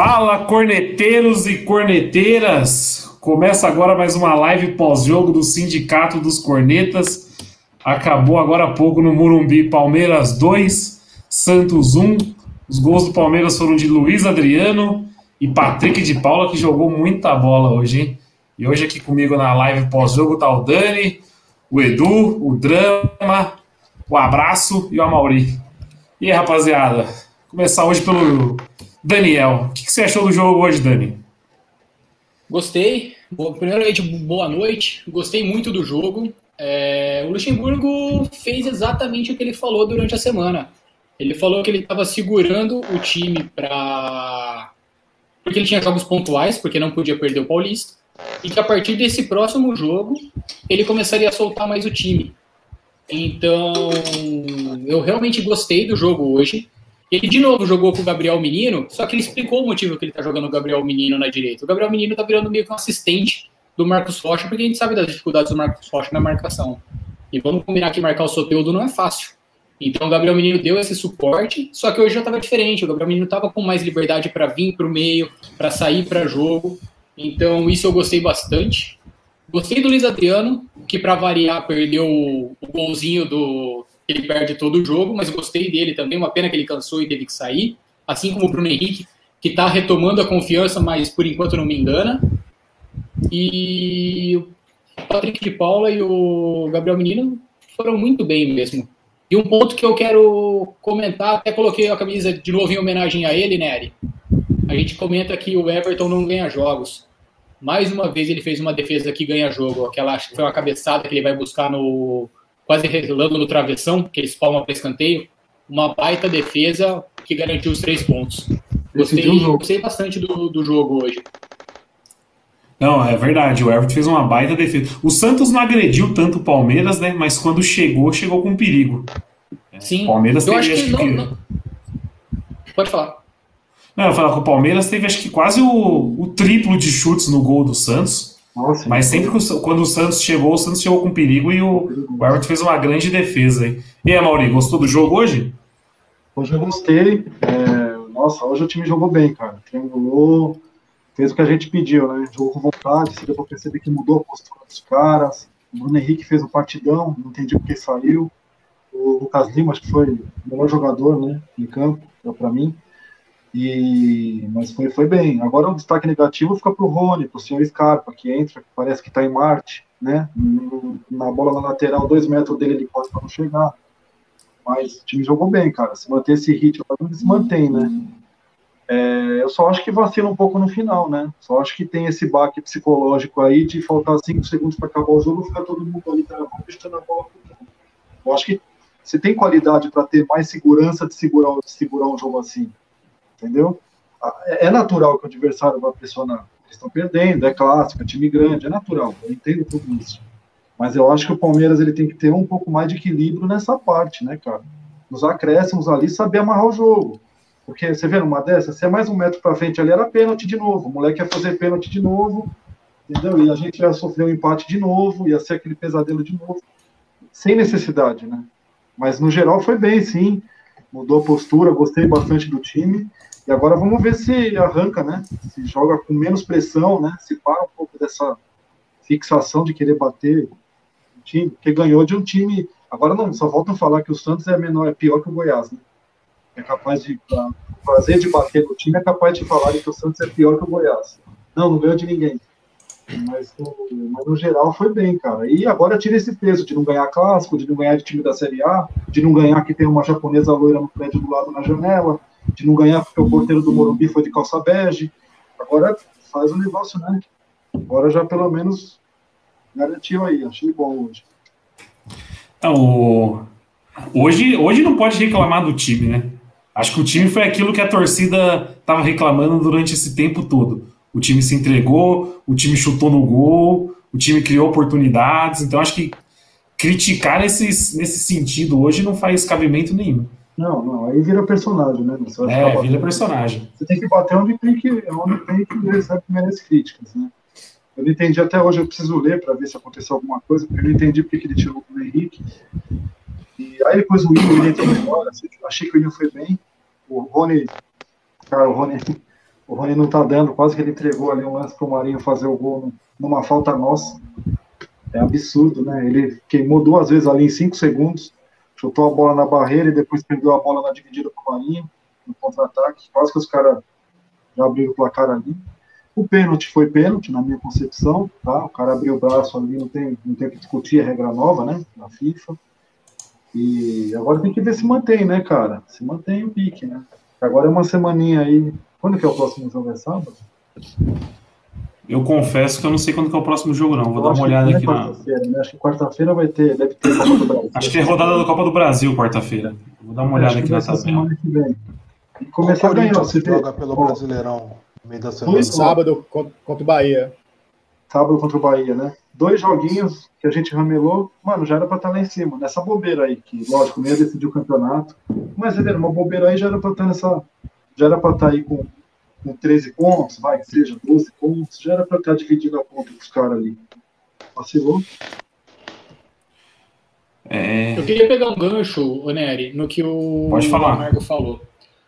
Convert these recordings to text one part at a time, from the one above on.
Fala, corneteiros e corneteiras! Começa agora mais uma live pós-jogo do Sindicato dos Cornetas. Acabou agora há pouco no Murumbi, Palmeiras 2, Santos 1. Os gols do Palmeiras foram de Luiz Adriano e Patrick de Paula, que jogou muita bola hoje, hein? E hoje aqui comigo na live pós-jogo tá o Dani, o Edu, o Drama, o Abraço e o Amauri. E aí, rapaziada? Começar hoje pelo Daniel, o que, você achou do jogo hoje, Dani? Gostei. Primeiramente, boa noite. Gostei muito do jogo. É, o Luxemburgo fez exatamente o que ele falou durante a semana. Ele falou que ele estava segurando o time para. Porque ele tinha jogos pontuais, porque não podia perder o Paulista. E que a partir desse próximo jogo, ele começaria a soltar mais o time. Então, eu realmente gostei do jogo hoje. Ele de novo jogou com o Gabriel Menino, só que ele explicou o motivo que ele tá jogando o Gabriel Menino na direita. O Gabriel Menino tá virando meio que um assistente do Marcos Rocha, porque a gente sabe das dificuldades do Marcos Rocha na marcação. E vamos combinar que marcar o Soteudo não é fácil. Então o Gabriel Menino deu esse suporte, só que hoje já estava diferente. O Gabriel Menino estava com mais liberdade para vir para o meio, para sair para jogo. Então isso eu gostei bastante. Gostei do Luiz Adriano, que para variar perdeu o golzinho do ele perde todo o jogo, mas gostei dele também. Uma pena que ele cansou e teve que sair. Assim como o Bruno Henrique, que está retomando a confiança, mas por enquanto não me engana. E o Patrick de Paula e o Gabriel Menino foram muito bem mesmo. E um ponto que eu quero comentar, até coloquei a camisa de novo em homenagem a ele, Nery. A gente comenta que o Everton não ganha jogos. Mais uma vez ele fez uma defesa que ganha jogo. Aquela acho que foi uma cabeçada que ele vai buscar no quase relando no travessão, que ele espalma para escanteio. Uma baita defesa que garantiu os três pontos. Gostei, gostei bastante do, do jogo hoje. Não, é verdade. O Everton fez uma baita defesa. O Santos não agrediu tanto o Palmeiras, né? Mas quando chegou, chegou com perigo. Sim. O Palmeiras eu teve, acho que, não, que... Não... Pode falar. Não, eu falar que o Palmeiras teve acho que quase o, o triplo de chutes no gol do Santos. Nossa, Mas sempre que, quando o Santos chegou, o Santos chegou com perigo e o, o fez uma grande defesa. Aí. E aí, Mauri, gostou do jogo hoje? Hoje eu gostei. É, nossa, hoje o time jogou bem, cara. Triangulou, fez o que a gente pediu, né? Jogou com vontade, se deu pra perceber que mudou a postura dos caras. O Bruno Henrique fez um partidão, não entendi porque saiu. O Lucas Lima, acho que foi o melhor jogador, né, em campo, para mim. E, mas foi, foi bem. Agora o destaque negativo fica para o Rony, para o senhor Scarpa, que entra, que parece que está em Marte, né? Na bola na lateral, dois metros dele ele pode não chegar. Mas o time jogou bem, cara. Se manter esse ritmo, ele se mantém, né? É, eu só acho que vacila um pouco no final, né? Só acho que tem esse baque psicológico aí de faltar cinco segundos para acabar o jogo, ficar todo mundo ali travando, a bola. Eu acho que você tem qualidade para ter mais segurança de segurar, de segurar um jogo assim entendeu? É, é natural que o adversário vá pressionar. Eles estão perdendo, é clássico, é time grande, é natural, eu entendo tudo isso. Mas eu acho que o Palmeiras ele tem que ter um pouco mais de equilíbrio nessa parte, né, cara? Nos acréscimos ali, saber amarrar o jogo. Porque você vê numa dessa, se é mais um metro para frente ali, era pênalti de novo. O moleque ia fazer pênalti de novo, entendeu? E a gente ia sofrer um empate de novo, ia ser aquele pesadelo de novo. Sem necessidade, né? Mas no geral foi bem, sim. Mudou a postura, gostei bastante do time. E agora vamos ver se arranca, né? Se joga com menos pressão, né? Se para um pouco dessa fixação de querer bater o time, porque ganhou de um time. Agora não, só voltam a falar que o Santos é menor, é pior que o Goiás, né? É capaz de fazer de bater no time, é capaz de falar que o Santos é pior que o Goiás. Não, não ganhou de ninguém. Mas mas no, geral foi bem, cara. E agora tira esse peso de não ganhar clássico, de não ganhar de time da Série A, de não ganhar que tem uma japonesa loira no prédio do lado na janela, de não ganhar porque o porteiro do Morumbi foi de calça bege. Agora faz o negócio, né? Agora já pelo menos garantiu aí. Achei bom hoje. Então, hoje, hoje não pode reclamar do time, né? Acho que o time foi aquilo que a torcida estava reclamando durante esse tempo todo. O time se entregou, o time chutou no gol, o time criou oportunidades. Então, acho que criticar esses, nesse sentido hoje não faz cabimento nenhum. Não, não, aí vira personagem, né? Você vai é, vira personagem. Você tem que bater onde tem que, onde tem que recebe merece críticas, né? Eu não entendi até hoje, eu preciso ler para ver se aconteceu alguma coisa, porque eu não entendi porque ele tirou o Henrique. E aí depois o William ele entrou embora, achei que o William foi bem. O Rony, cara, o Rony, O Rony não tá dando, quase que ele entregou ali um lance pro Marinho fazer o gol numa falta nossa. É absurdo, né? Ele queimou duas vezes ali em cinco segundos, chutou a bola na barreira e depois perdeu a bola na dividida pro Marinho, no contra-ataque. Quase que os caras já abriram o placar ali. O pênalti foi pênalti, na minha concepção, tá? O cara abriu o braço ali, não tem, não tem que discutir a regra nova, né? Na FIFA. E agora tem que ver se mantém, né, cara? Se mantém o pique, né? Agora é uma semaninha aí. Quando que é o próximo jogo? É sábado? Eu confesso que eu não sei quando que é o próximo jogo, não. Vou eu dar uma olhada é aqui na. Né? Acho que quarta-feira vai ter, deve ter Copa do Brasil. Acho que é rodada da Copa do Brasil, quarta-feira. Vou dar uma olhada aqui na tabela. E começar a ganhar. Você joga pelo Brasileirão no meio da semana. Sábado contra o Bahia. Sábado contra o Bahia, né? Dois joguinhos que a gente ramelou, mano, já era pra estar lá em cima, nessa bobeira aí, que lógico, nem ia decidir o campeonato. Mas, é uma bobeira aí já era pra estar nessa. Já era pra estar aí com com 13 pontos, vai, que seja 12 pontos, já era para estar dividindo a conta com os caras ali. Vacilou. É... Eu queria pegar um gancho, Oneri, no que o Pode falar. Margo falou.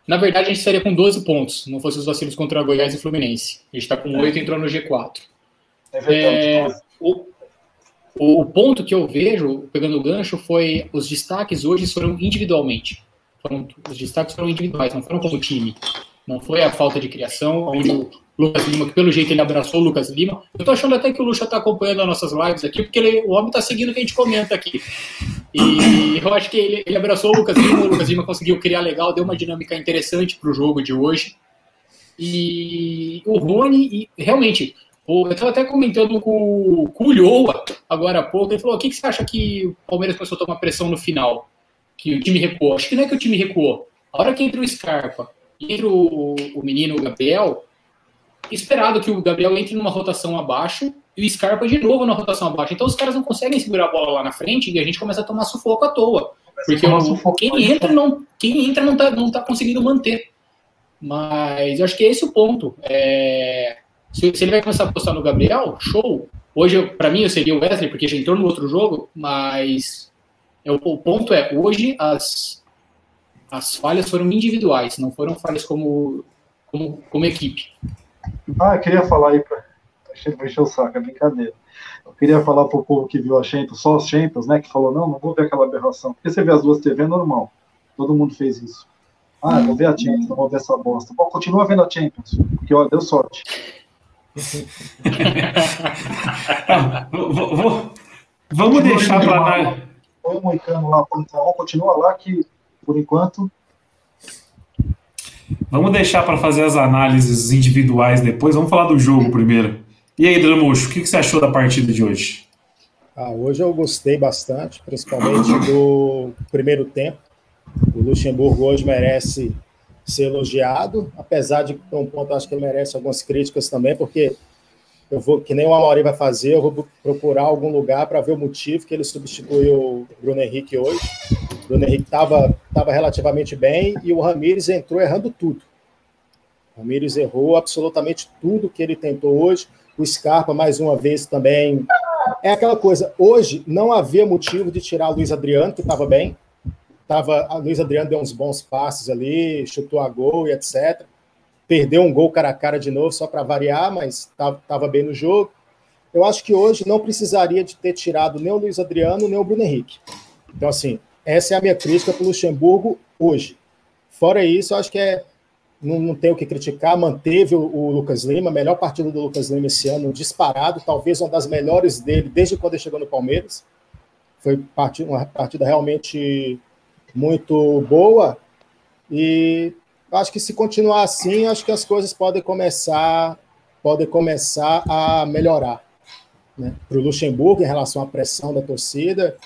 Na verdade, a gente estaria com 12 pontos, não fosse os vacilos contra Goiás e Fluminense. A gente está com 8 e entrou no G4. É verdade. É, o, o, ponto que eu vejo, pegando o gancho, foi os destaques hoje foram individualmente. Foram, os destaques foram individuais, não foram como time. Não foi a falta de criação, onde o Lucas Lima, que pelo jeito ele abraçou o Lucas Lima. Eu tô achando até que o Lucha tá acompanhando as nossas lives aqui, porque ele, o homem tá seguindo o que a gente comenta aqui. E eu acho que ele, ele abraçou o Lucas Lima, o Lucas Lima conseguiu criar legal, deu uma dinâmica interessante pro jogo de hoje. E o Rony, e, realmente, eu estava até comentando com, o Lhoa agora há pouco, ele falou, o que, que você acha que o Palmeiras começou a tomar pressão no final? Que o time recuou? Acho que não é que o time recuou. A hora que entra o Scarpa, entre o, o menino o Gabriel, esperado que o Gabriel entre numa rotação abaixo e o Scarpa de novo na rotação abaixo. Então os caras não conseguem segurar a bola lá na frente e a gente começa a tomar sufoco à toa. Porque o, quem entra não quem entra não tá, não tá conseguindo manter. Mas eu acho que é esse o ponto. É, se, se, ele vai começar a apostar no Gabriel, show. Hoje, para mim, eu seria o Wesley, porque já entrou no outro jogo, mas é, o, o ponto é, hoje as, as falhas foram individuais, não foram falhas como, como, como equipe. Ah, eu queria falar aí para encher o saco, é brincadeira. Eu queria falar para o povo que viu a Champions, só as Champions, né, que falou, não, não vou ver aquela aberração. Porque você vê as duas TV é normal. Todo mundo fez isso. Ah, vou ver a Champions, não vou ver essa bosta. Bom, continua vendo a Champions, porque, ó, deu sorte. vou, vou, vamos deixar para... Põe o Moicano lá, continua lá que por enquanto. Vamos deixar para fazer as análises individuais depois. Vamos falar do jogo primeiro. E aí, Dramuxo, o que você achou da partida de hoje? Ah, hoje eu gostei bastante, principalmente do primeiro tempo. O Luxemburgo hoje merece ser elogiado, apesar de, por um ponto, acho que ele merece algumas críticas também, porque eu vou, que nem o Amaury vai fazer, eu vou procurar algum lugar para ver o motivo que ele substituiu o Bruno Henrique hoje. O Bruno Henrique estava tava relativamente bem e o Ramires entrou errando tudo. O Ramires errou absolutamente tudo que ele tentou hoje. O Scarpa, mais uma vez, também. É aquela coisa, hoje não havia motivo de tirar o Luiz Adriano, que estava bem. Tava, a Luiz Adriano deu uns bons passes ali, chutou a gol e etc perdeu um gol cara a cara de novo, só para variar, mas estava bem no jogo. Eu acho que hoje não precisaria de ter tirado nem o Luiz Adriano, nem o Bruno Henrique. Então, assim, essa é a minha crítica para o Luxemburgo hoje. Fora isso, eu acho que é, não, não tem o que criticar. Manteve o, o, Lucas Lima, melhor partida do Lucas Lima esse ano, disparado, talvez uma das melhores dele desde quando ele chegou no Palmeiras. Foi uma partida realmente muito boa. E acho que se continuar assim, acho que as coisas podem começar, podem começar a melhorar. Né? Para o Luxemburgo, em relação à pressão da torcida,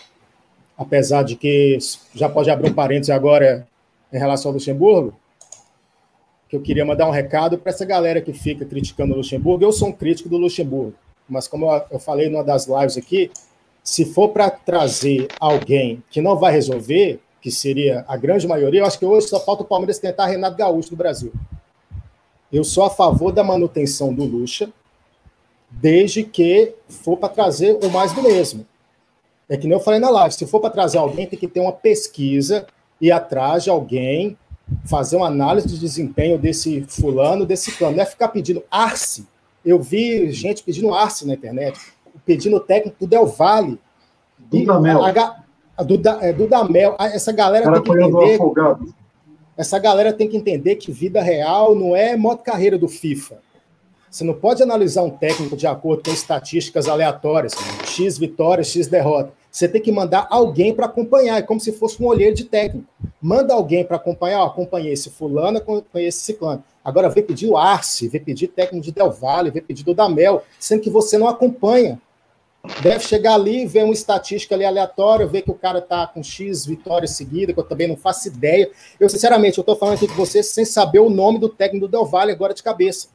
apesar de que já pode abrir um parênteses agora em relação ao Luxemburgo, que eu queria mandar um recado para essa galera que fica criticando o Luxemburgo. Eu sou um crítico do Luxemburgo, mas como eu falei numa das lives aqui, se for para trazer alguém que não vai resolver, que seria a grande maioria, eu acho que hoje só falta o Palmeiras tentar Renato Gaúcho do Brasil. Eu sou a favor da manutenção do Lucha, desde que for para trazer o mais do mesmo. É que nem eu falei na live, se for para trazer alguém, tem que ter uma pesquisa e atrás de alguém fazer uma análise de desempenho desse fulano, desse plano. Não é ficar pedindo Arce. Eu vi gente pedindo Arce na internet, pedindo técnico do Del Valle. Dudamel. A, Duda, é, Dudamel. Essa galera tem que entender. Essa galera tem que entender que vida real não é modo carreira do FIFA. Você não pode analisar um técnico de acordo com estatísticas aleatórias, X vitórias, X derrota. Você tem que mandar alguém para acompanhar, é como se fosse um olheiro de técnico. Manda alguém para acompanhar, ó, acompanhei esse fulano, acompanhei esse ciclano. Agora vem pedir o Arce, vem pedir técnico de Del Valle, vem pedir do Damel, sendo que você não acompanha. Deve chegar ali, ver uma estatística ali aleatória, ver que o cara tá com X vitórias seguidas, que eu também não faço ideia. Eu, sinceramente, eu estou falando aqui com você sem saber o nome do técnico do Del Valle agora de cabeça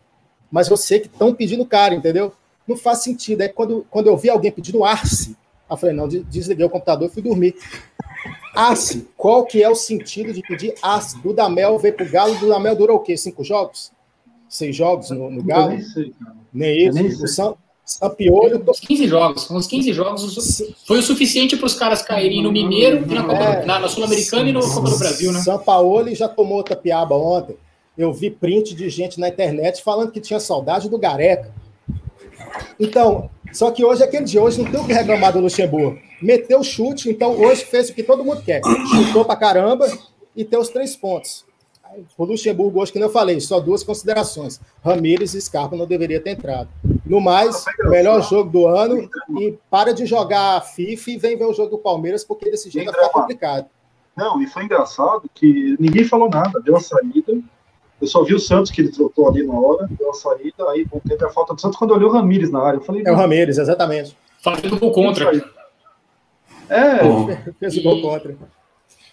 mas eu sei que estão pedindo cara, entendeu? Não faz sentido. Aí quando, quando eu vi alguém pedindo Arce, eu falei, não, desliguei o computador e fui dormir. Arce, qual que é o sentido de pedir Arce? Do Damel veio pro Galo, do Damel durou o quê? Cinco jogos? Seis jogos no, no Galo? Nem, sei, nem isso. Nem o Sam, Sampiolho... Uns 15 jogos. Uns 15 jogos foi o suficiente para os caras caírem no Mineiro, na, é, na, na Sul-Americana e no Copa do Brasil, né? São Paulo já tomou outra piaba ontem eu vi print de gente na internet falando que tinha saudade do Gareca. Então, só que hoje é aquele dia, hoje não tem o que reclamar do Luxemburgo. Meteu o chute, então hoje fez o que todo mundo quer. Chutou pra caramba e tem os três pontos. O Luxemburgo, hoje, que eu falei, só duas considerações. Ramires e Scarpa não deveria ter entrado. No mais, melhor jogo do ano e para de jogar FIFA e vem ver o jogo do Palmeiras, porque desse jeito vai ficar complicado. Não, e foi engraçado que ninguém falou nada, deu a saída, eu só vi o Santos que ele trotou ali na hora, deu a saída, aí teve a falta do Santos quando eu olhei o Ramires na área. Eu falei, é o Ramires, exatamente. Fazendo gol contra. É, fez o gol contra.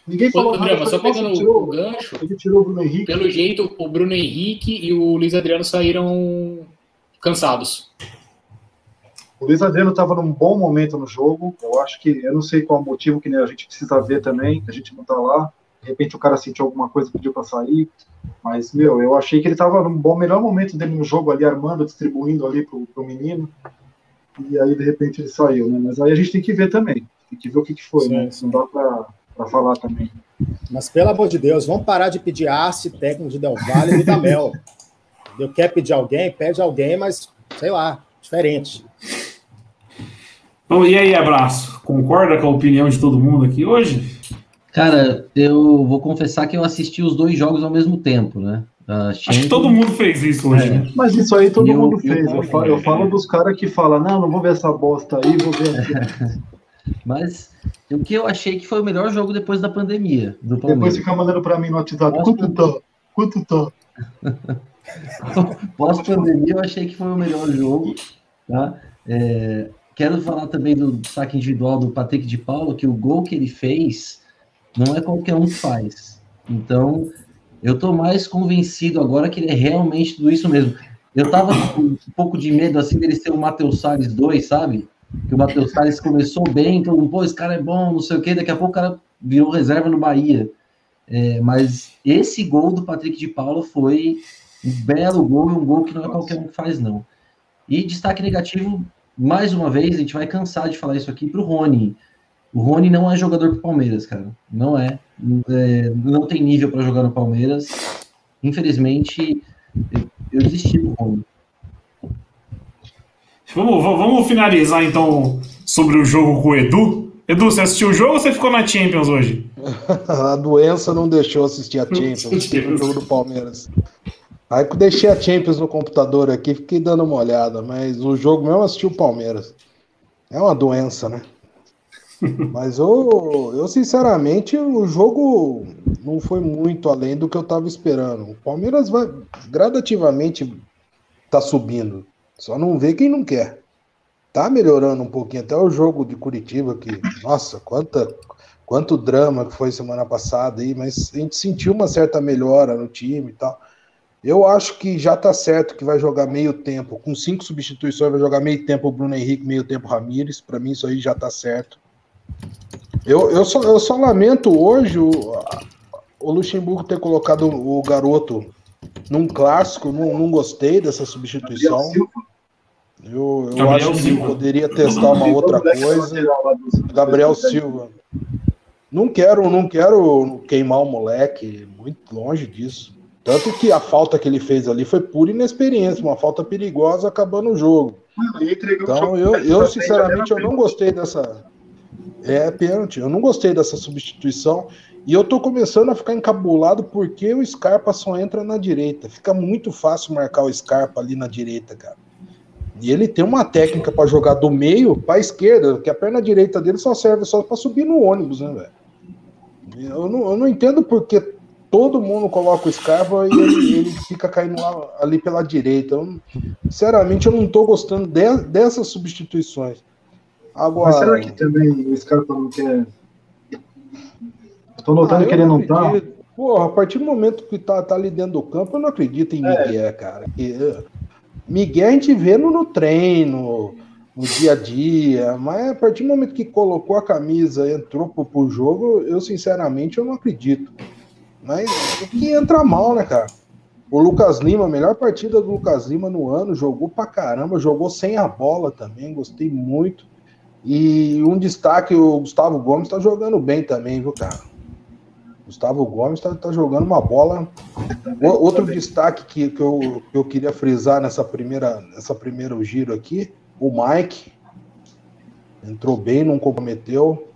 Ninguém falou Ô, nada. só pegando tirou, o gancho, ele tirou o Bruno Henrique. Pelo jeito, o Bruno Henrique e o Luiz Adriano saíram cansados. O Luiz Adriano estava num bom momento no jogo. Eu acho que, eu não sei qual o motivo que a gente precisa ver também, a gente não está lá. De repente o cara sentiu alguma coisa, pediu para sair. Mas, meu, eu achei que ele estava no bom, melhor momento dele no jogo ali, armando, distribuindo ali pro, pro menino. E aí, de repente, ele saiu, né? Mas aí a gente tem que ver também. Tem que ver o que, que foi, sim, né? Sim. Não dá para para falar também. Mas, pelo amor de Deus, vamos parar de pedir Arce, técnico de Del Valle e da Mel. Eu quer pedir alguém, pede alguém, mas, sei lá, diferente. Bom, e aí, abraço? Concorda com a opinião de todo mundo aqui hoje? Cara, eu vou confessar que eu assisti os dois jogos ao mesmo tempo, né? Uh, Acho que todo mundo fez isso hoje, é. né? Mas isso aí todo eu, mundo fez. Eu, eu, falo, eu falo dos caras que falam, não, não vou ver essa bosta aí, vou ver aqui. Mas o que eu achei que foi o melhor jogo depois da pandemia. Do depois fica mandando para mim no WhatsApp, quanto tá? Quanto tá? Pós-pandemia, eu achei que foi o melhor jogo. Tá? É, quero falar também do saque individual do Patrick de Paulo, que o gol que ele fez não é qualquer um que faz. Então, eu tô mais convencido agora que ele é realmente tudo isso mesmo. Eu tava com um pouco de medo, assim, dele ser o Matheus Salles 2, sabe? Que o Matheus Salles começou bem, mundo, pô, esse cara é bom, não sei o quê, daqui a pouco o cara virou reserva no Bahia. É, mas esse gol do Patrick de Paula foi um belo gol e um gol que não é qualquer um que faz, não. E destaque negativo, mais uma vez, a gente vai cansar de falar isso aqui para o Rony. O Rony não é jogador pro Palmeiras, cara. Não é. é não tem nível para jogar no Palmeiras. Infelizmente, eu desisti do Rony. Vamos, vamos finalizar então sobre o jogo com o Edu. Edu, você assistiu o jogo ou você ficou na Champions hoje? a doença não deixou assistir a Champions, o jogo do Palmeiras. Aí que eu deixei a Champions no computador aqui, fiquei dando uma olhada, mas o jogo mesmo assisti o Palmeiras. É uma doença, né? Mas eu, eu, sinceramente, o jogo não foi muito além do que eu estava esperando. O Palmeiras vai gradativamente tá subindo. Só não vê quem não quer. Tá melhorando um pouquinho. Até o jogo de Curitiba, que, nossa, quanta, quanto drama que foi semana passada aí, mas a gente sentiu uma certa melhora no time e tal. Eu acho que já tá certo que vai jogar meio tempo, com cinco substituições, vai jogar meio tempo o Bruno Henrique, meio tempo o Ramires. Para mim, isso aí já tá certo. Eu, eu, só, eu só lamento hoje o, o Luxemburgo ter colocado o garoto num clássico, não, não gostei dessa substituição. Eu, eu acho que poderia testar uma outra coisa. Gabriel Silva. Não quero, não quero queimar o moleque, muito longe disso. Tanto que a falta que ele fez ali foi pura inexperiência, uma falta perigosa acabando o jogo. Então, eu, eu sinceramente, eu não gostei dessa. É pênalti, eu não gostei dessa substituição. E eu tô começando a ficar encabulado porque o Scarpa só entra na direita. Fica muito fácil marcar o Scarpa ali na direita, cara. E ele tem uma técnica para jogar do meio para esquerda, que a perna direita dele só serve só para subir no ônibus, né, velho? Eu não, eu não entendo porque todo mundo coloca o Scarpa e ele, ele fica caindo lá, ali pela direita. Eu, sinceramente, eu não tô gostando de, dessas substituições. Agora, Mas será que também o Scarpa não quer. Estou notando ah, que ele não tá. Porra, a partir do momento que tá, tá ali dentro do campo, eu não acredito em é. Miguel, cara. Miguel a gente vê no, no treino, no dia a dia, mas a partir do momento que colocou a camisa, entrou pro, pro jogo, eu sinceramente eu não acredito. Mas o que entra mal, né, cara? O Lucas Lima, melhor partida do Lucas Lima no ano, jogou pra caramba, jogou sem a bola também, gostei muito. E um destaque, o Gustavo Gomes tá jogando bem também, viu, cara? Gustavo Gomes tá, tá jogando uma bola. Outro destaque que, que, eu, que eu queria frisar nessa primeira, nessa primeiro giro aqui, o Mike entrou bem, não comprometeu.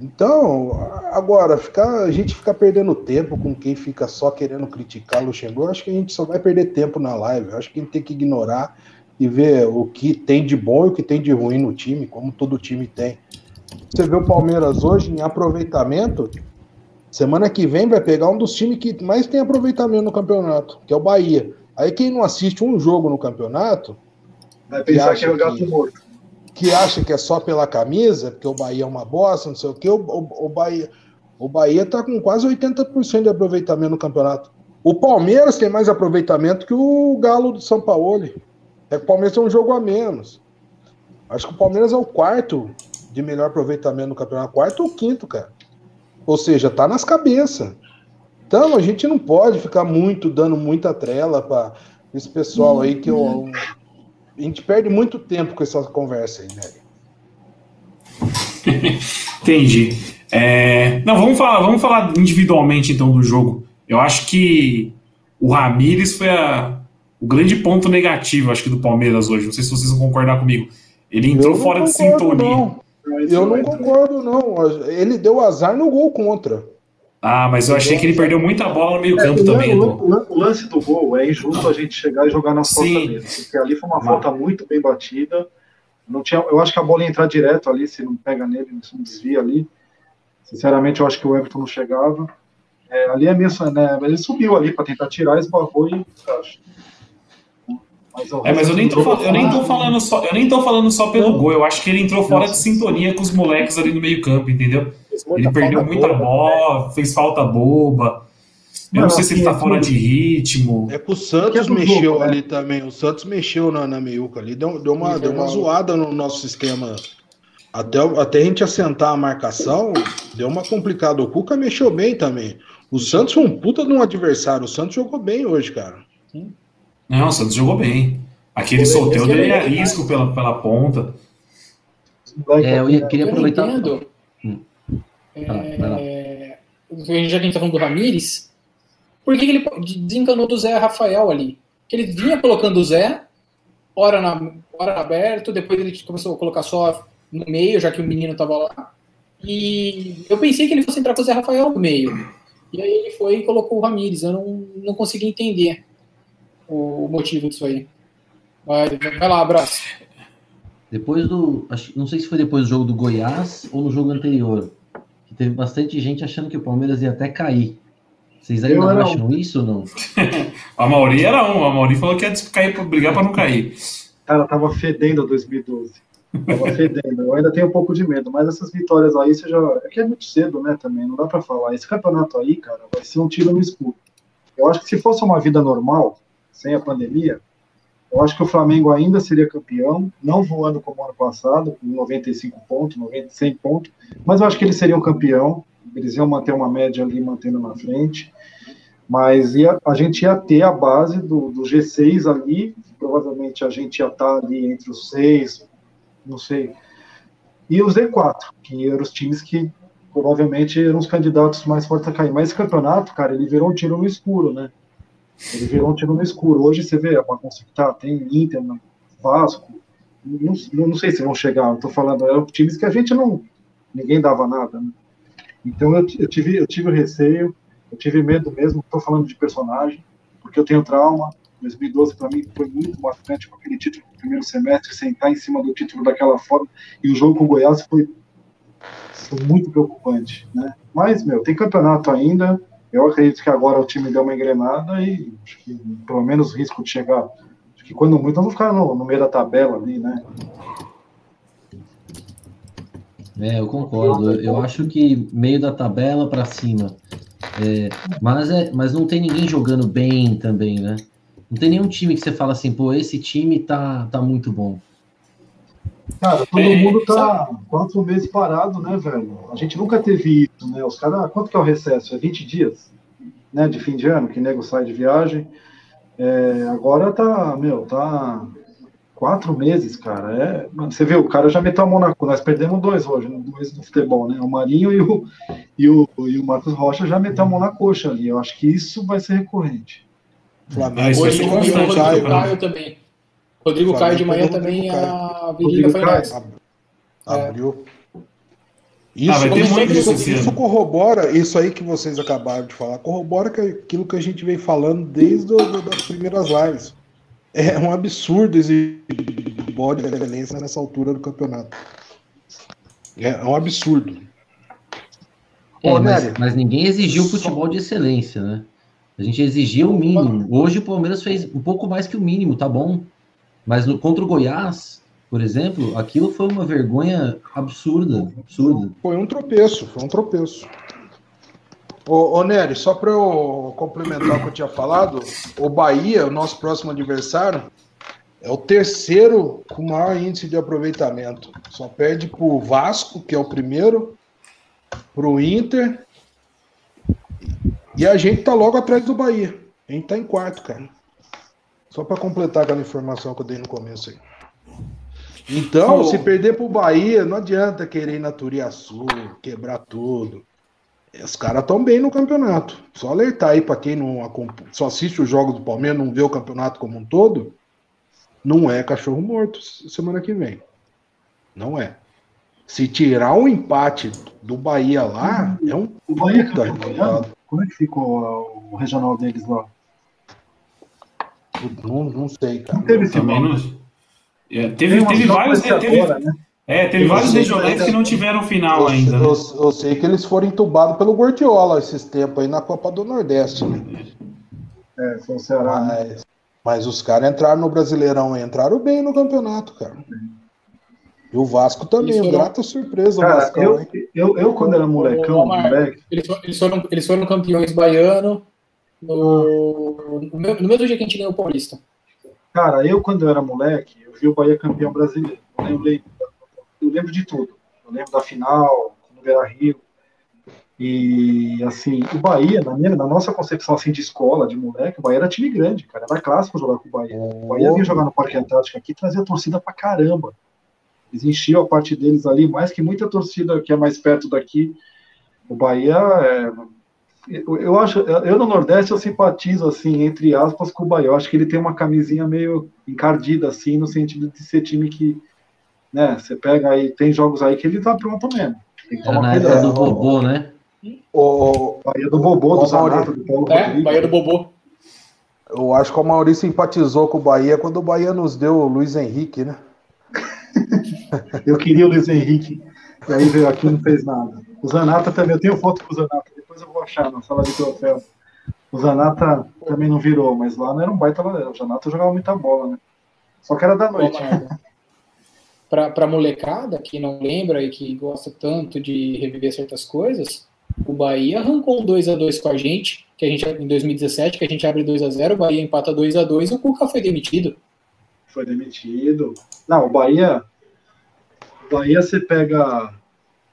Então, agora, ficar, a gente ficar perdendo tempo com quem fica só querendo criticar o Luxemburgo, acho que a gente só vai perder tempo na live. Acho que a gente tem que ignorar e ver o que tem de bom e o que tem de ruim no time, como todo time tem. Você vê o Palmeiras hoje em aproveitamento, semana que vem vai pegar um dos times que mais tem aproveitamento no campeonato, que é o Bahia. Aí quem não assiste um jogo no campeonato. Vai pensar que, que é o gato morto que acha que é só pela camisa, porque o Bahia é uma bosta, não sei o quê, o, o, o Bahia o Bahia tá com quase 80% de aproveitamento no campeonato. O Palmeiras tem mais aproveitamento que o Galo do São Paulo. É que o Palmeiras tem um jogo a menos. Acho que o Palmeiras é o quarto de melhor aproveitamento no campeonato, quarto ou quinto, cara. Ou seja, tá nas cabeças. Então a gente não pode ficar muito dando muita trela para esse pessoal aí que eu, a gente perde muito tempo com essa conversa aí, né? Entendi. É... Não, vamos falar, vamos falar individualmente então do jogo. Eu acho que o Ramires foi a... o grande ponto negativo, acho que, do Palmeiras hoje. Não sei se vocês vão concordar comigo. Ele entrou fora de sintonia. Não. Eu não concordo, não. Ele deu azar no gol contra. Ah, mas eu achei que ele perdeu muita bola no meio campo é, também. O, o, lance do gol é injusto a gente chegar e jogar na falta dele, porque ali foi uma falta muito bem batida. Não tinha, eu acho que a bola ia entrar direto ali, se não pega nele, se não desvia ali. Sinceramente, eu acho que o Everton não chegava. É, ali é mesmo, né? Ele subiu ali para tentar tirar, esbarrou e acho. Mas é, mas eu nem, tô, eu nem tô falando só, eu nem tô falando só pelo gol. Eu acho que ele entrou fora de sintonia com os moleques ali no meio campo, entendeu? Ele perdeu muita boba, bola, né? fez falta boba. Eu não, sei se ele tá fora de ritmo. É que o Santos que é mexeu jogo, né? ali né? também. O Santos mexeu na, na meiuca ali, deu, deu, uma, deu uma zoada no nosso sistema. Até, até a gente assentar a marcação, deu uma complicada. O Cuca mexeu bem também. O Santos foi um puta de um adversário. O Santos jogou bem hoje, cara. Não, o Santos jogou bem. Aquele sorteio dele é risco pela, pela ponta. É, eu ia, queria aproveitar. Eu hum. É, já que a gente está falando do Ramires, por que, que, ele desencanou do Zé Rafael ali? Que ele vinha colocando o Zé, hora, na, hora aberto, depois ele começou a colocar só no meio, já que o menino estava lá. E eu pensei que ele fosse entrar com o Zé Rafael no meio. E aí ele foi e colocou o Ramires. Eu não, não consegui entender o motivo disso aí. Vai, vai lá, abraço. Depois do. Não sei se foi depois do jogo do Goiás ou no jogo anterior. Que teve bastante gente achando que o Palmeiras ia até cair. Vocês ainda não acham isso ou não? a Mauri era um. A Mauri falou que ia cair para brigar para não cair. Cara, tava fedendo 2012. Tava fedendo. Eu ainda tenho um pouco de medo, mas essas vitórias aí, você já. É que é muito cedo, né? Também, não dá para falar. Esse campeonato aí, cara, vai ser um tiro no escuro. Eu acho que se fosse uma vida normal, sem a pandemia, eu acho que o Flamengo ainda seria campeão, não voando como ano passado, com 95 pontos, 90, 100 pontos, mas eu acho que eles seriam campeão, eles iam manter uma média ali, mantendo na frente, mas ia, a gente ia ter a base do, do G6 ali, provavelmente a gente ia estar ali entre os seis, não sei, e o Z4, que eram os times que provavelmente eram os candidatos mais fortes a cair. Mas esse campeonato, cara, ele virou um tiro no escuro, né? Ele virou um tiro no escuro. Hoje você vê a bagunça que tá, tem Inter, Vasco, não, não sei se vão chegar, eu tô falando, eram times que a gente não, ninguém dava nada, né? Então eu, eu, tive, eu tive receio, eu tive medo mesmo, estou falando de personagem, porque eu tenho trauma. 2012 para mim foi muito marcante com aquele título no primeiro semestre, sentar em cima do título daquela forma, e o jogo com o Goiás foi, foi muito preocupante, né? Mas, meu, tem campeonato ainda, eu acredito que agora o time deu uma engrenada e acho que pelo menos o risco de chegar, acho que quando muito, vamos ficar no, no meio da tabela ali, né? É, eu concordo. Eu acho que meio da tabela para cima. É, mas, é, mas não tem ninguém jogando bem também, né? Não tem nenhum time que você fala assim, pô, esse time tá, tá muito bom. Cara, todo é, mundo tá sabe? quatro meses parado, né, velho? A gente nunca teve isso, né? Os caras, quanto que é o recesso? É 20 dias, né? De fim de ano, que nego sai de viagem. É, agora tá, meu, tá Quatro meses, cara. É, você vê, o cara já meteu a mão na Nós perdemos dois hoje, dois no futebol, né? O Marinho e o, e o, e o Marcos Rocha já meteu a mão na coxa ali. Eu acho que isso vai ser recorrente. Flamengo. Hoje, e o Rodrigo Caio, Caio também. Rodrigo Flamengo Caio de manhã também, a Virgínia foi nessa. Abriu. Isso, ah, isso, isso, isso, corrobora, isso aí que vocês acabaram de falar, corrobora que aquilo que a gente vem falando desde das primeiras lives. É um absurdo exigir bode de excelência nessa altura do campeonato. É um absurdo. É, mas, mas, ninguém exigiu futebol de excelência, né? A gente exigia o mínimo. Hoje o Palmeiras fez um pouco mais que o mínimo, tá bom. Mas no, contra o Goiás, por exemplo, aquilo foi uma vergonha absurda, absurda. Foi um tropeço, foi um tropeço. Ô, ô Nery, só para eu complementar o que eu tinha falado, o Bahia, o nosso próximo adversário, é o terceiro com maior índice de aproveitamento. Só perde para o Vasco, que é o primeiro, para o Inter. E a gente tá logo atrás do Bahia. A gente tá em quarto, cara. Só para completar aquela informação que eu dei no começo aí. Então, oh. se perder para o Bahia, não adianta querer ir na Turiaçu, quebrar tudo. Os caras estão bem no campeonato. Só alertar aí para quem não só assiste os jogos do Palmeiras, não vê o campeonato como um todo, não é cachorro morto semana que vem. Não é. Se tirar um empate do Bahia lá, é um o Bahia puta resultado. Como é que ficou o regional deles lá? Não, não sei, cara. Não teve também não. É, teve, teve vários. Teve, né? É, teve vários regionais que não tiveram final eu, ainda. Eu, né? eu, sei que eles foram entubados pelo Gordiola esses tempos aí na Copa do Nordeste, né? É, foi o Ceará. Né? Mas, mas os caras entraram no Brasileirão, entraram bem no campeonato, cara. E o Vasco também, foram... grata surpresa. Cara, Vasco, eu, eu, eu, quando era molecão, Omar, moleque... eles, eles, foram, eles foram campeões baiano no, no, mesmo dia que a gente ganhou o Paulista. Cara, eu quando eu era moleque, eu vi o Bahia campeão brasileiro. Eu lembrei eu lembro de tudo. Eu lembro da final, no Beira Rio. E, assim, o Bahia, na, minha, na nossa concepção assim, de escola, de moleque, o Bahia era time grande, cara. Era clássico jogar com o Bahia. O Bahia vinha jogar no Parque Antártico aqui trazia torcida pra caramba. Eles enchiam a parte deles ali, mais que muita torcida que é mais perto daqui. O Bahia é, eu, acho, eu no Nordeste eu simpatizo assim, entre aspas, com o Bahia. Eu acho que ele tem uma camisinha meio encardida, assim, no sentido de ser time que né? Você pega aí, tem jogos aí que ele tá pronto mesmo. Tem que Era do Bobô, né? O Bahia do Bobô, do Zanato, do Paulo é. Bahia do Bobô. Eu acho que o Maurício simpatizou com o Bahia quando o Bahia nos deu o Luiz Henrique, né? eu queria o Luiz Henrique, e aí veio aqui e não fez nada. O Zanata também, eu tenho foto com o Zanata, depois eu vou achar na sala de troféu. O Zanata também não virou, mas lá não era um baita ladeira. O Zanata jogava muita bola, né? Só que era da noite. Né? para molecada que não lembra e que gosta tanto de reviver certas coisas, o Bahia arrancou um 2 a 2 com a gente, que a gente em 2017, que a gente abre 2 a 0 o Bahia empata 2 a 2 e o Cuca foi demitido. Foi demitido. Não, o Bahia. O Bahia você pega.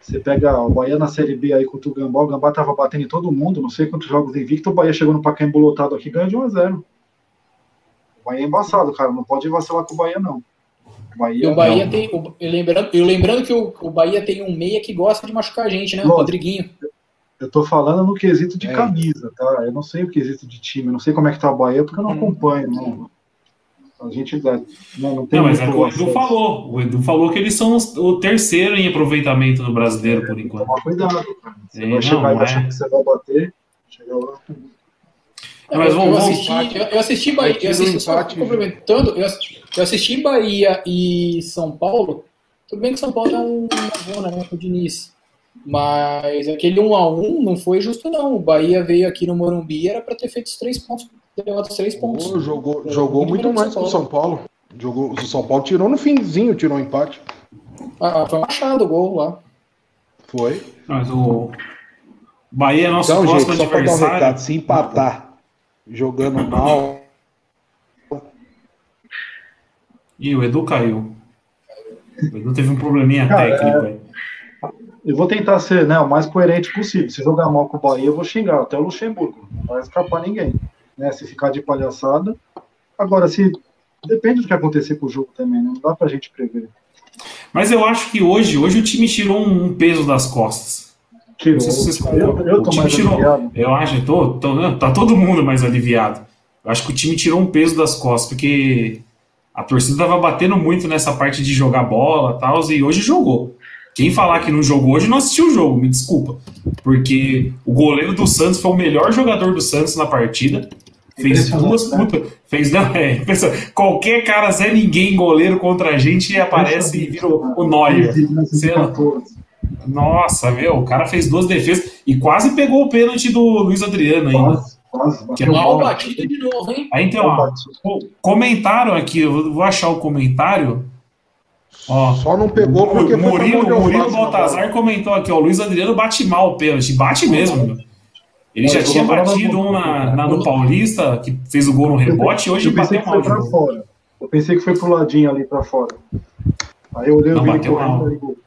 Você pega o Bahia na Série B aí contra o Gambá, o Gambá tava batendo em todo mundo, não sei quantos jogos invicto, o Bahia chegou no Pacaembu lotado aqui ganhou de 1 a 0 O Bahia é embaçado, cara, não pode vacilar com o Bahia, não. Bahia, e o Bahia não. tem. O, eu, lembrando, eu lembrando que o, o Bahia tem um meia que gosta de machucar a gente, né? Lógico. O Rodriguinho. Eu tô falando no quesito de é. camisa, tá? Eu não sei o quesito de time, eu não sei como é que tá o Bahia, porque eu não hum. acompanho, não. A gente né, não tem. Não, mas é o Edu falou. O Edu falou que eles são o terceiro em aproveitamento do brasileiro, por enquanto. Tomar cuidado, cara. Você é, vai chegar e é. que você vai bater, chega lá. mas vamos, eu, assisti, eu, eu assisti Bahia, eu assisti, só complementando, eu assisti, eu assisti Bahia e São Paulo. Tudo bem que São Paulo é uma zona, né, com o Diniz. Mas aquele 1 a 1 não foi justo, não. O Bahia veio aqui no Morumbi, era para ter feito os três pontos. Os três pontos. Oh, jogou jogou muito, muito mais que o São Paulo. Jogou, o São Paulo tirou no finzinho, tirou um empate. Ah, foi machado o gol lá. Foi. Mas o Bahia é nosso então, próximo gente, adversário. Só pra dar um recado, se empatar jogando mal. E o Edu caiu. O Edu teve um probleminha Cara, técnico é... aí. Eu vou tentar ser né, o mais coerente possível. Se jogar mal com o Bahia, eu vou xingar até o Luxemburgo. Não vai escapar ninguém. Né? Se ficar de palhaçada. Agora, se. Depende do que acontecer com o jogo também, né? Não dá pra gente prever. Mas eu acho que hoje, hoje o time tirou um peso das costas. Tirou. Se eu, eu tô mais tirou, aliviado. Eu acho, tô, tô, tá todo mundo mais aliviado. Eu acho que o time tirou um peso das costas, porque a torcida tava batendo muito nessa parte de jogar bola e tal, e hoje jogou. Quem falar que não jogou hoje não assistiu o jogo, me desculpa. Porque o goleiro do Santos foi o melhor jogador do Santos na partida. Fez duas putas. Fez, não, é, qualquer cara Zé Ninguém goleiro contra a gente aparece e vira o, Neuer. Nossa, meu, o cara fez duas defesas e quase pegou o pênalti do Luiz Adriano ainda. Quase, quase. Que é mal batido de novo, hein? Aí então, ó, comentaram aqui, eu vou achar o comentário Ó, Só não pegou porque Murilo, foi Murilo Baltazar comentou aqui, ó, o Luiz Adriano bate mal o pênalti, bate mesmo. Meu. Ele já tinha batido um na, na, no Paulista, que fez o gol no rebote, e hoje eu bateu mal. Foi fora. Eu pensei que foi pro ladinho ali para fora. Aí eu olhei não, o vídeo correndo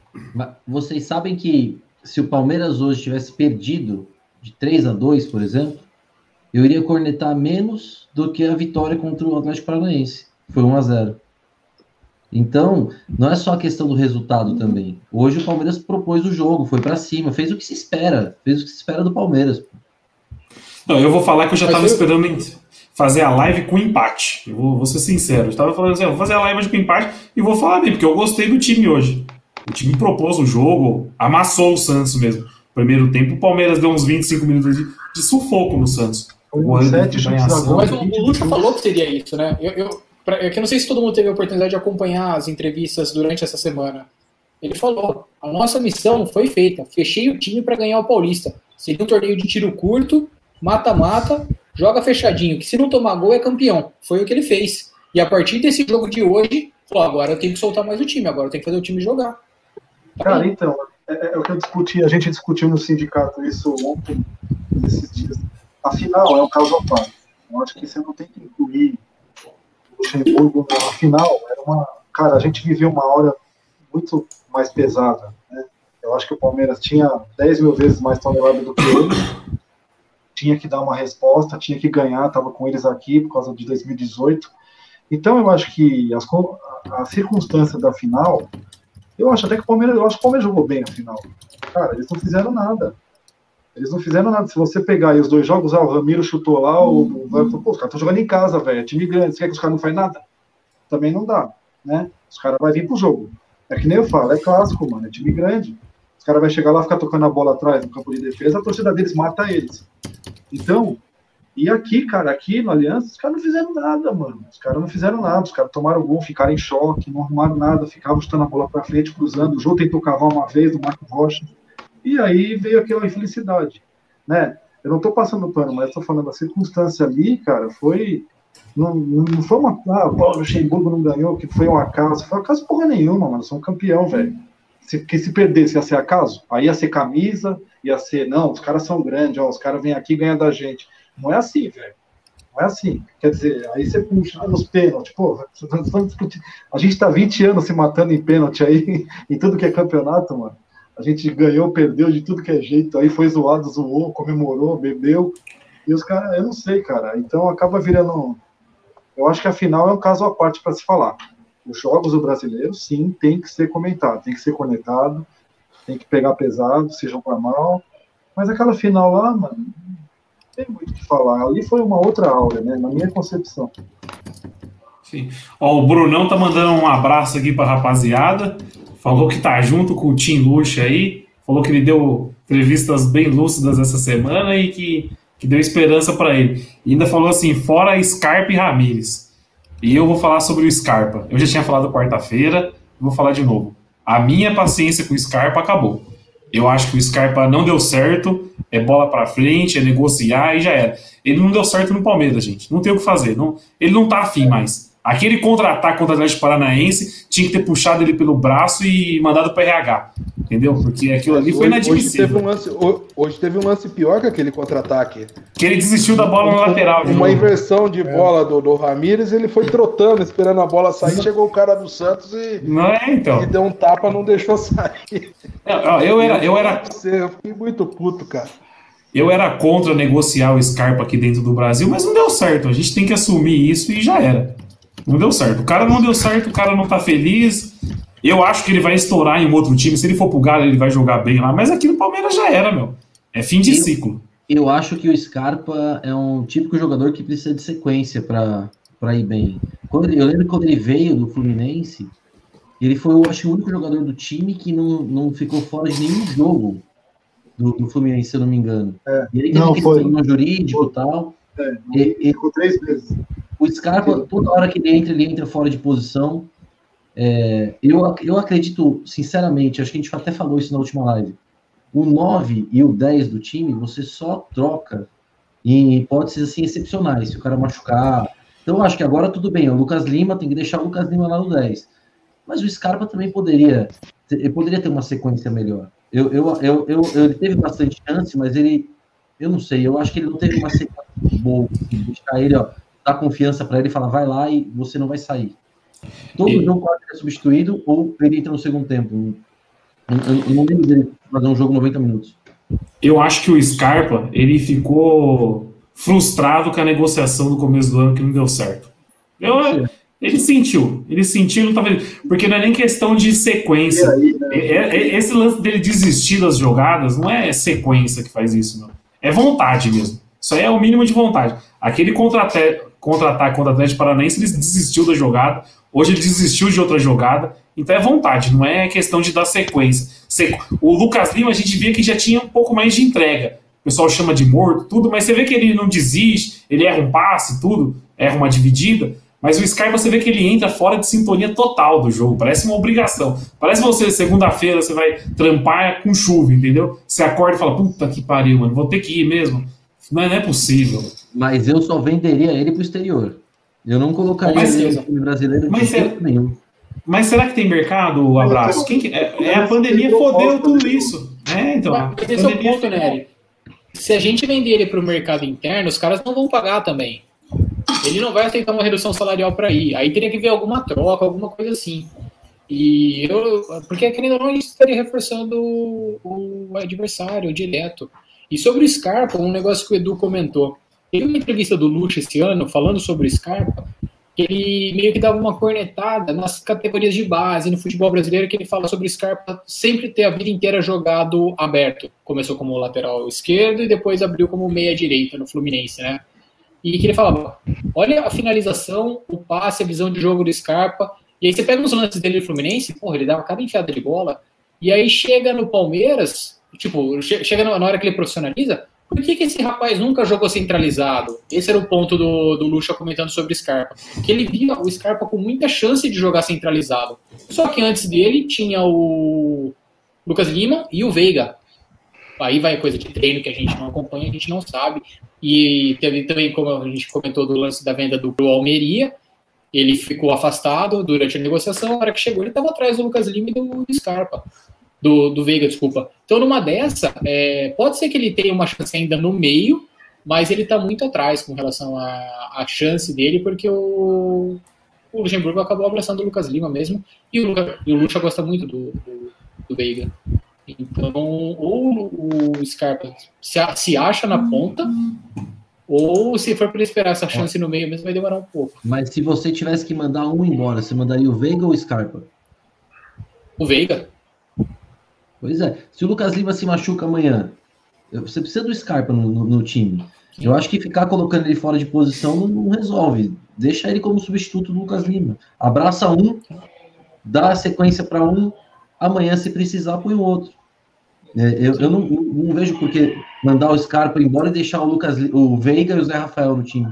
Vocês sabem que se o Palmeiras hoje tivesse perdido de 3 a 2 por exemplo, eu iria cornetar menos do que a vitória contra o Atlético Paranaense. Foi 1 a 0 então, não é só a questão do resultado também. Hoje o Palmeiras propôs o jogo, foi para cima, fez o que se espera, fez o que se espera do Palmeiras. Não, eu vou falar que eu já estava esperando fazer a live com empate. Eu vou, vou ser sincero. Eu estava falando assim, vou fazer a live com empate e vou falar bem, porque eu gostei do time hoje. O time propôs o jogo, amassou o Santos mesmo. Primeiro tempo, o Palmeiras deu uns 25 minutos de, de sufoco no Santos. O sete Mas o Lucha falou que seria isso, né? Eu, eu, Pra, é eu não sei se todo mundo teve a oportunidade de acompanhar as entrevistas durante essa semana. Ele falou: a nossa missão foi feita, fechei o time para ganhar o Paulista. Seria um torneio de tiro curto, mata-mata, joga fechadinho, que se não tomar gol é campeão. Foi o que ele fez. E a partir desse jogo de hoje, falou: agora eu tenho que soltar mais o time, agora eu tenho que fazer o time jogar. Tá Cara, então, é, é, o que eu discuti, a gente discutiu no sindicato isso ontem, nesses dias. Afinal, é um caso à parte. Eu acho que você não tem que incluir Luxemburgo na final, era uma. Cara, a gente viveu uma hora muito mais pesada. Né? Eu acho que o Palmeiras tinha 10 mil vezes mais tonelada do que ele. Tinha que dar uma resposta, tinha que ganhar, estava com eles aqui por causa de 2018. Então eu acho que as, a circunstância da final, eu acho até que o Palmeiras, eu acho que o Palmeiras jogou bem a final. Cara, eles não fizeram nada. Eles não fizeram nada. Se você pegar aí os dois jogos, ah, o Ramiro chutou lá, o, o pô, os caras estão jogando em casa, velho. É time grande. Você quer que os caras não fazem nada? Também não dá, né? Os caras vão vir pro jogo. É que nem eu falo, é clássico, mano. É time grande. Os caras vão chegar lá, ficar tocando a bola atrás no campo de defesa, a torcida deles mata eles. Então, e aqui, cara, aqui no Aliança, os caras não fizeram nada, mano. Os caras não fizeram nada. Os caras tomaram gol, ficaram em choque, não arrumaram nada, ficavam chutando a bola pra frente, cruzando. O jogo tentou cavar uma vez do Marco Rocha e aí veio aquela infelicidade, né? Eu não estou passando pano, mas estou falando a circunstância ali, cara, foi não, não foi uma ah, o Luxemburgo não ganhou, que foi um acaso, foi um acaso porra nenhuma, mano, sou um campeão, velho. Se, que se perdesse ia ser acaso, aí ia ser camisa, ia ser, não, os caras são grandes, ó, os caras vêm aqui ganham da gente. Não é assim, velho. Não é assim. Quer dizer, aí você puxa nos pênaltis, pô, a gente tá 20 anos se matando em pênalti aí, em tudo que é campeonato, mano. A gente ganhou, perdeu de tudo que é jeito, aí foi zoado, zoou, comemorou, bebeu. E os caras, eu não sei, cara. Então acaba virando. Eu acho que a final é um caso à parte para se falar. Os jogos do brasileiro, sim, tem que ser comentado, tem que ser conectado, tem que pegar pesado, seja para mal. Mas aquela final lá, mano, tem muito o que falar. Ali foi uma outra aula, né? Na minha concepção. Sim. Ó, o Brunão tá mandando um abraço aqui pra rapaziada. Falou que tá junto com o Tim Luxo aí. Falou que ele deu entrevistas bem lúcidas essa semana e que, que deu esperança para ele. E ainda falou assim: fora Scarpa e Ramires. E eu vou falar sobre o Scarpa. Eu já tinha falado quarta-feira, vou falar de novo. A minha paciência com o Scarpa acabou. Eu acho que o Scarpa não deu certo, é bola para frente, é negociar e já era. Ele não deu certo no Palmeiras, gente. Não tem o que fazer. Não, ele não tá afim mais. Aquele contra-ataque contra o Atlético Paranaense tinha que ter puxado ele pelo braço e mandado para RH. Entendeu? Porque aquilo ali foi inadmissível. Hoje teve, um lance, hoje teve um lance pior que aquele contra-ataque. Que ele desistiu da bola no lateral. Uma novo. inversão de é. bola do, do Ramires, ele foi trotando, esperando a bola sair. Chegou o cara do Santos e, não é, então. e deu um tapa, não deixou sair. Eu, eu era, eu era. Eu fiquei muito puto, cara. Eu era contra negociar o Scarpa aqui dentro do Brasil, mas não deu certo. A gente tem que assumir isso e já era. Não deu certo. O cara não deu certo, o cara não tá feliz. Eu acho que ele vai estourar em um outro time. Se ele for pro Galo, ele vai jogar bem lá. Mas aqui no Palmeiras já era, meu. É fim de eu, ciclo. Eu acho que o Scarpa é um típico jogador que precisa de sequência para ir bem. Quando, eu lembro quando ele veio do Fluminense, ele foi, eu acho, o único jogador do time que não, não ficou fora de nenhum jogo do, do Fluminense, se eu não me engano. É, ele não, foi. no jurídico e tal. É, e, ficou três vezes. O Scarpa, toda hora que ele entra, ele entra fora de posição. É, eu, eu acredito, sinceramente, acho que a gente até falou isso na última live. O 9 e o 10 do time, você só troca em hipóteses assim, excepcionais, se o cara machucar. Então, acho que agora tudo bem. O Lucas Lima tem que deixar o Lucas Lima lá no 10. Mas o Scarpa também poderia, poderia ter uma sequência melhor. Eu, eu, eu, eu, ele teve bastante chance, mas ele, eu não sei, eu acho que ele não teve uma sequência boa. Deixar ele, ó, dar confiança para ele e falar, vai lá e você não vai sair. Todo e... jogo pode ser substituído ou ele entra no segundo tempo. Eu, eu não lembro dele fazer um jogo 90 minutos. Eu acho que o Scarpa, ele ficou frustrado com a negociação do começo do ano que não deu certo. Eu, ele sentiu, ele sentiu, não tava, porque não é nem questão de sequência. Aí, né? é, é, esse lance dele desistir das jogadas não é sequência que faz isso, não. É vontade mesmo. Isso aí é o mínimo de vontade. Aquele contra-ataque contra o Atlético Paranaense, ele desistiu da jogada. Hoje ele desistiu de outra jogada. Então é vontade, não é questão de dar sequência. O Lucas Lima, a gente via que já tinha um pouco mais de entrega. O pessoal chama de morto, tudo, mas você vê que ele não desiste, ele erra um passe, tudo, erra uma dividida. Mas o Sky você vê que ele entra fora de sintonia total do jogo. Parece uma obrigação. Parece você, segunda-feira, você vai trampar com chuva, entendeu? Você acorda e fala, puta que pariu, mano, vou ter que ir mesmo. Não é, não é possível. Mas eu só venderia ele para o exterior. Eu não colocaria mas, ele no time brasileiro mas de jeito nenhum. Mas será que tem mercado, abraço? Quem que, é, é, a pandemia fodeu tudo isso. É, então. Mas esse é o ponto, né, Se a gente vender ele para o mercado interno, os caras não vão pagar também. Ele não vai aceitar uma redução salarial para ir. Aí teria que ver alguma troca, alguma coisa assim. E eu, porque querendo ou não, a gente estaria reforçando o, o adversário direto. E sobre o Scarpa, um negócio que o Edu comentou. Teve uma entrevista do Lucha esse ano falando sobre o Scarpa, que ele meio que dava uma cornetada nas categorias de base no futebol brasileiro, que ele fala sobre o Scarpa sempre ter a vida inteira jogado aberto. Começou como lateral esquerdo e depois abriu como meia direita no Fluminense, né? E que ele falava, olha a finalização, o passe, a visão de jogo do Scarpa, e aí você pega os lances dele no Fluminense, porra, ele dava cada enfiada de bola, e aí chega no Palmeiras, tipo, chega na hora que ele profissionaliza, por que, que esse rapaz nunca jogou centralizado? Esse era o ponto do, do Lucha comentando sobre o Scarpa. Que ele via o Scarpa com muita chance de jogar centralizado. Só que antes dele tinha o Lucas Lima e o Veiga. Aí vai coisa de treino que a gente não acompanha, a gente não sabe. E teve também, como a gente comentou, do lance da venda do Almeria. Ele ficou afastado durante a negociação. Na hora que chegou, ele estava atrás do Lucas Lima e do Scarpa do, do Veiga, desculpa. Então, numa dessa, é, pode ser que ele tenha uma chance ainda no meio, mas ele está muito atrás com relação à, chance dele, porque o, o Luxemburgo acabou abraçando o Lucas Lima mesmo, e o, Luca, e o Lucha gosta muito do, do, do Veiga. Então, ou o Scarpa se, se acha na ponta, Ou se for para esperar essa chance no meio mesmo, vai demorar um pouco. Mas se você tivesse que mandar um embora, você mandaria o Veiga ou o Scarpa? O Veiga. Pois é. Se o Lucas Lima se machuca amanhã, você precisa do Scarpa no, no, no time. Eu acho que ficar colocando ele fora de posição não, não, resolve. Deixa ele como substituto do Lucas Lima. Abraça um, dá a sequência para um, amanhã, se precisar, põe o outro. É, eu, eu não, não, vejo por que mandar o Scarpa embora e deixar o Lucas, o Veiga e o Zé Rafael no time.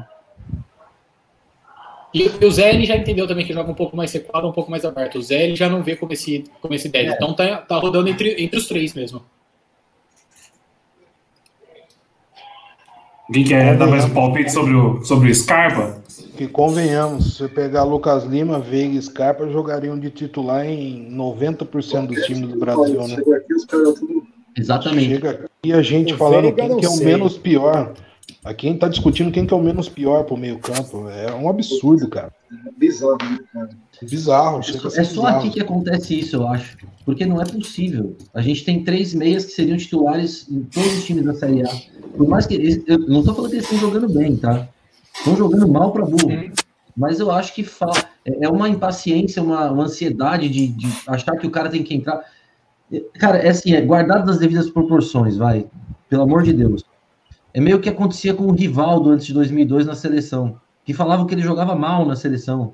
E, o Zé ele já entendeu também que joga um pouco mais recuado, um pouco mais aberto. O Zé ele já não vê como esse, como esse deve. É. Então tá, tá rodando entre, entre os três mesmo. Alguém quer dar mais um palpite sobre o, sobre o Scarpa? Que convenhamos, se pegar Lucas Lima, Veiga e Scarpa, jogariam de titular em 90% dos times do Brasil, né? Exatamente. Chega aqui a gente falando quem que é o menos pior. Aqui a gente tá discutindo quem que é o menos pior pro meio campo. É um absurdo, cara. É bizarro, né, cara? Bizarro. É só, é só aqui que acontece isso, eu acho. Porque não é possível. A gente tem três meias que seriam titulares em todos os times da Série A. Por mais que eles, eu não tô falando que eles estão jogando bem, tá? Estão jogando mal para burro. Mas eu acho que fa... é uma impaciência, uma, uma ansiedade de, de achar que o cara tem que entrar. Cara, é assim, é guardado das devidas proporções, vai. Pelo amor de Deus. É meio que acontecia com o Rivaldo antes de 2002 na seleção, que falavam que ele jogava mal na seleção,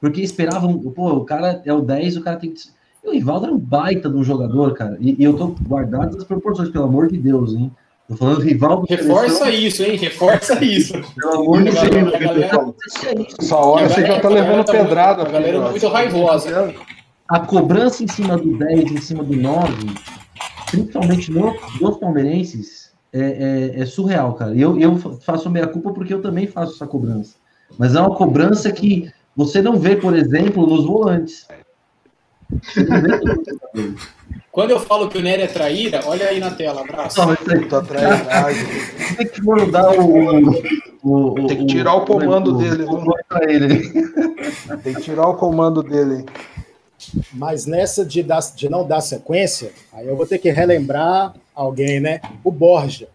porque esperavam, pô, o cara é o 10, o cara tem que. E o Rivaldo era um baita de um jogador, cara. E, e eu tô guardado das proporções, pelo amor de Deus, hein? Tô falando Rivaldo. Reforça seleção. isso, hein? Reforça isso. Pelo amor de Deus. Essa hora você já tá levando tá pedrada. A galera é muito raivosa. A cobrança em cima do 10, em cima do 9, principalmente no, dos palmeirenses, é, é, é, surreal, cara. E eu, eu faço meia culpa porque eu também faço essa cobrança. Mas é uma cobrança que você não vê, por exemplo, nos volantes. Quando eu falo que o Nery é traíra, olha aí na tela, abraço. Não, tá Tem que mandar o, o, o, Tem que tirar o, comando dele. Tem que tirar o comando dele. Mas nessa de, dar, de não dar sequência, aí eu vou ter que relembrar alguém, né? O Borja.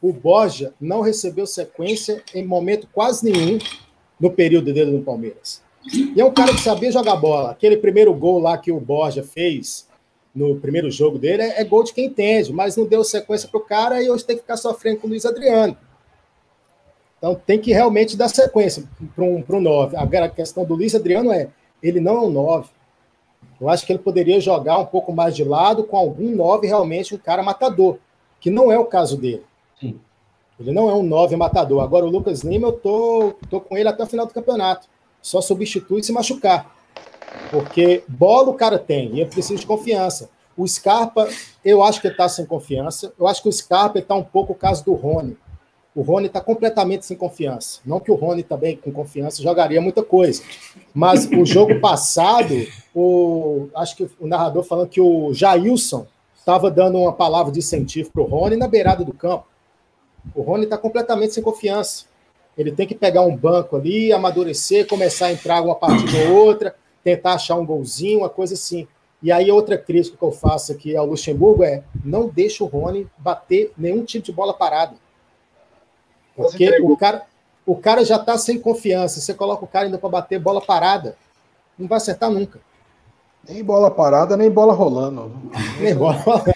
O Borja não recebeu sequência em momento quase nenhum no período dele no Palmeiras. E é um cara que sabia jogar bola. Aquele primeiro gol lá que o Borja fez no primeiro jogo dele é, é gol de quem entende, mas não deu sequência para o cara e hoje tem que ficar sofrendo com o Luiz Adriano. Então tem que realmente dar sequência para um, um 9. Agora a questão do Luiz Adriano é: ele não é um 9. Eu acho que ele poderia jogar um pouco mais de lado com algum 9 realmente, um cara matador, que não é o caso dele. Sim. Ele não é um 9 matador. Agora o Lucas Lima, eu tô, tô com ele até o final do campeonato. Só substitui se machucar. Porque bola o cara tem e ele precisa de confiança. O Scarpa, eu acho que ele está sem confiança. Eu acho que o Scarpa está um pouco o caso do Rony. O Rony está completamente sem confiança. Não que o Rony também, com confiança, jogaria muita coisa. Mas o jogo passado, o, acho que o narrador falando que o Jailson estava dando uma palavra de incentivo para o Rony na beirada do campo. O Rony está completamente sem confiança. Ele tem que pegar um banco ali, amadurecer, começar a entrar uma partida ou outra, tentar achar um golzinho, uma coisa assim. E aí, outra crítica que eu faço aqui ao Luxemburgo é: não deixa o Rony bater nenhum tipo de bola parada. Porque o cara, o cara já está sem confiança. Você coloca o cara ainda para bater bola parada. Não vai acertar nunca. Nem bola parada, nem bola rolando. Nem bola rolando.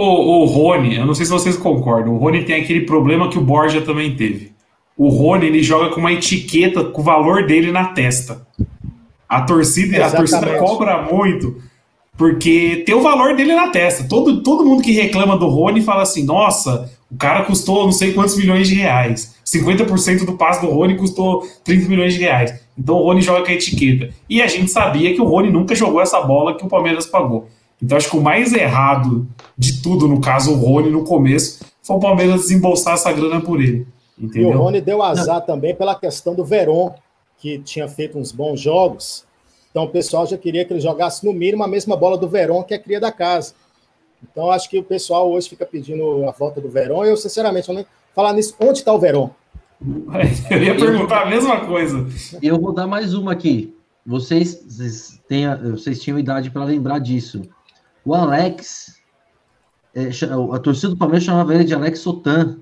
O, o Rony, eu não sei se vocês concordam, o Rony tem aquele problema que o Borja também teve. O Rony, ele joga com uma etiqueta com o valor dele na testa. A torcida, a torcida cobra muito porque tem o valor dele na testa. Todo, todo mundo que reclama do Rony fala assim: nossa, o cara custou não sei quantos milhões de reais. 50% do passe do Rony custou 30 milhões de reais. Então o Rony joga com a etiqueta. E a gente sabia que o Rony nunca jogou essa bola que o Palmeiras pagou. Então acho que o mais errado de tudo, no caso o Rony no começo, foi o Palmeiras desembolsar essa grana por ele. Entendeu? E o Rony deu azar também pela questão do Verón, que tinha feito uns bons jogos. Então o pessoal já queria que ele jogasse no mínimo a mesma bola do Verón, que é a cria da casa. Então, acho que o pessoal hoje fica pedindo a volta do Verón. Eu, sinceramente, não falar nisso, onde está o Verón? Eu ia perguntar a mesma coisa. Eu vou dar mais uma aqui. Vocês, vocês, têm, vocês tinham idade para lembrar disso. O Alex, é, a torcida do Palmeiras chamava ele de Alex Sotan.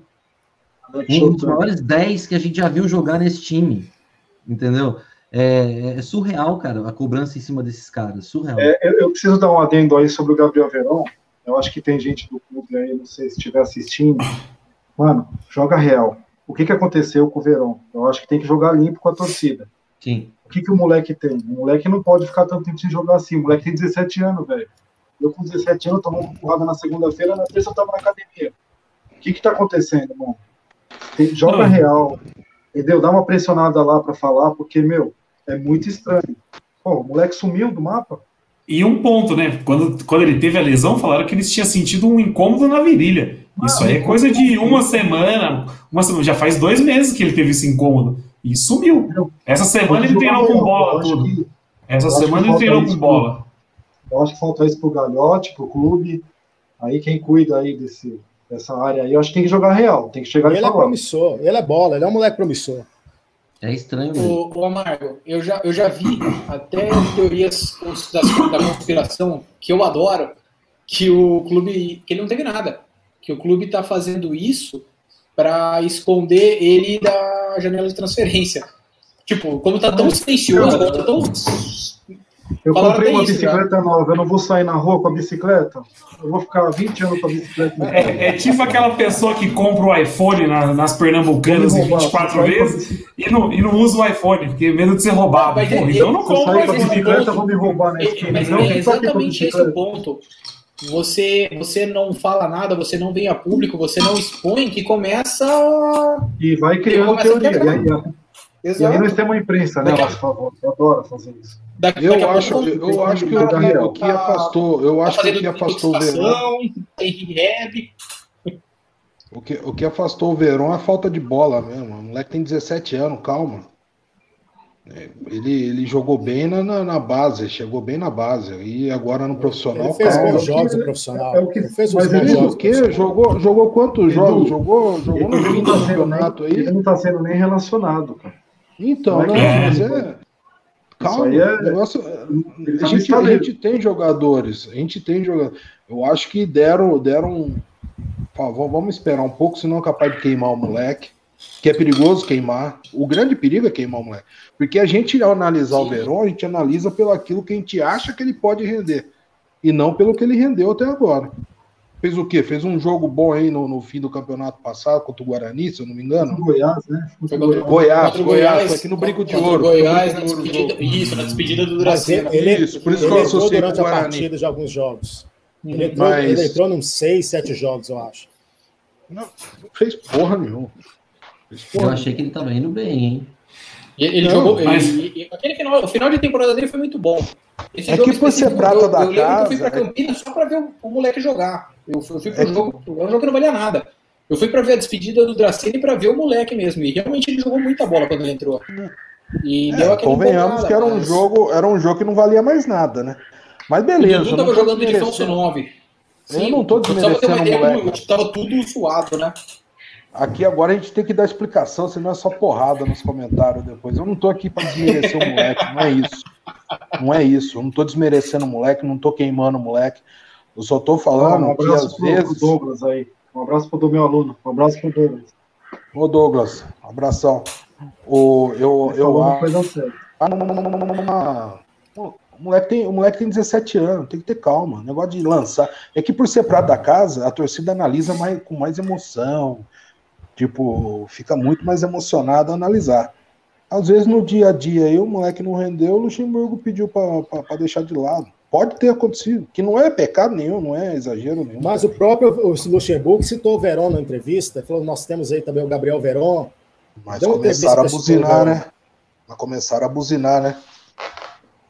Um dos maiores 10 que a gente já viu jogar nesse time. Entendeu? É, é, surreal, cara, a cobrança em cima desses caras. Surreal. É, eu, eu, preciso dar um adendo aí sobre o Gabriel Verão. Eu acho que tem gente do clube aí, não sei se estiver assistindo. Mano, joga real. O que, que aconteceu com o Verão? Eu acho que tem que jogar limpo com a torcida. Sim. O que, que o moleque tem? O moleque não pode ficar tanto tempo sem jogar assim. O moleque tem 17 anos, velho. Eu com 17 anos tomando porrada na segunda-feira, na terça eu tava na academia. O que que tá acontecendo, irmão? Tem, joga não. real, entendeu? Dá uma pressionada lá para falar, porque, meu, é muito estranho. Pô, o moleque sumiu do mapa. E um ponto, né? Quando, quando ele teve a lesão, falaram que ele tinha sentido um incômodo na virilha. Ah, Isso aí é coisa de uma semana, uma semana. Já faz dois meses que ele teve esse incômodo. E sumiu. Essa semana ele treinou com bola, tudo. Essa semana ele treinou com bola. Eu acho que falta isso pro Galhote, pro clube. Aí quem cuida aí desse, dessa área aí, eu acho que tem que jogar real, tem que chegar Ele é promissor, ele é bola, ele é um moleque promissor. É estranho. O, o Amargo, eu já, eu já vi até teorias da, da conspiração que eu adoro, que o clube, que ele não teve nada, que o clube está fazendo isso para esconder ele da janela de transferência. Tipo, como tá tão silencioso, tá tão eu comprei uma isso, bicicleta já. nova, eu não vou sair na rua com a bicicleta. Eu vou ficar 20 anos com a bicicleta. É, é tipo aquela pessoa que compra o iPhone na, nas pernambucanas em 24 vezes e não, e não usa o iPhone, porque medo de ser roubado. Mas, Porra, então eu não compro iPhone. bicicleta, vou me roubar na esquina. Mas então, é exatamente esse o ponto. Você, você não fala nada, você não vem a público, você não expõe, que começa. E vai criando teoria. E aí, e aí nós temos a imprensa, né? Daqui... Eu adoro fazer isso. Daqui, eu, daqui acho, eu, eu acho que o que, o que afastou, eu acho que o que afastou o Verão. O que, o que afastou o Verão é a falta de bola mesmo. O moleque tem 17 anos, calma. É, ele, ele jogou bem na, na, na, base, chegou bem na base. E agora no profissional. Ele fez calma. bons jogos no profissional. É o que, ele fez mas ele jogos. O quê? Jogou, jogou quantos jogos? Jogou, jogou no fim do tá campeonato aí. Ele não está sendo nem relacionado, cara. Então, não, mas é. Calma, é... negócio, a, gente, a gente tem jogadores, a gente tem jogadores. Eu acho que deram, deram. vamos esperar um pouco, senão é capaz de queimar o moleque. Que é perigoso queimar. O grande perigo é queimar o moleque. Porque a gente, ao analisar Sim. o Verón, a gente analisa pelo aquilo que a gente acha que ele pode render. E não pelo que ele rendeu até agora. Fez o quê? Fez um jogo bom aí no, no fim do campeonato passado contra o Guarani, se eu não me engano. Goiás, né? Foi Goiás, Goiás, Goiás, Goiás, aqui no Brinco de Ouro. Goiás, na despedida, isso, na despedida do Dracena. Ele, isso, por isso ele que eu associei durante a partida de alguns jogos. Ele entrou, Mas... ele entrou nos seis, sete jogos, eu acho. Não, não fez porra nenhuma. Fez porra eu achei que ele estava indo bem, hein? Ele, não, jogou. Mas... Ele, aquele final, o final de temporada dele foi muito bom. Esse é que por ser prata eu, da eu casa. Eu fui para Campinas só para ver o, o, moleque jogar. Eu, eu fui pro é jogo, que... um jogo que não valia nada. Eu fui para ver a despedida do Dracene para ver o moleque mesmo. E realmente ele jogou muita bola quando ele entrou. E é, convenhamos que era um mas... jogo, era um jogo que não valia mais nada, né? Mas beleza. O Dudu tava jogando de falso 9. Sim, eu não tô desmerecendo o moleque. Tava tudo suado, né? Aqui agora a gente tem que dar explicação, senão é só porrada nos comentários depois. Eu não tô aqui para desmerecer o moleque, não é isso. Não é isso. Eu não tô desmerecendo o moleque, não tô queimando o moleque. Eu só tô falando um que às vezes. Douglas aí. Um abraço pro meu aluno. Um abraço pro Douglas. Ô Douglas, abração. O, eu, eu, eu, ah, não, não, não, não, não, não, O moleque, tem, o moleque tem 17 anos, tem que ter calma. O negócio de lançar. É que por ser prato da casa, a torcida analisa mais, com mais emoção, Tipo, fica muito mais emocionado a analisar. Às vezes no dia a dia aí o moleque não rendeu, o Luxemburgo pediu para deixar de lado. Pode ter acontecido, que não é pecado nenhum, não é exagero nenhum. Mas o próprio o Luxemburgo citou o Verón na entrevista, falou: nós temos aí também o Gabriel Verón. Mas começaram a buzinar, né? Mas começaram a buzinar, né?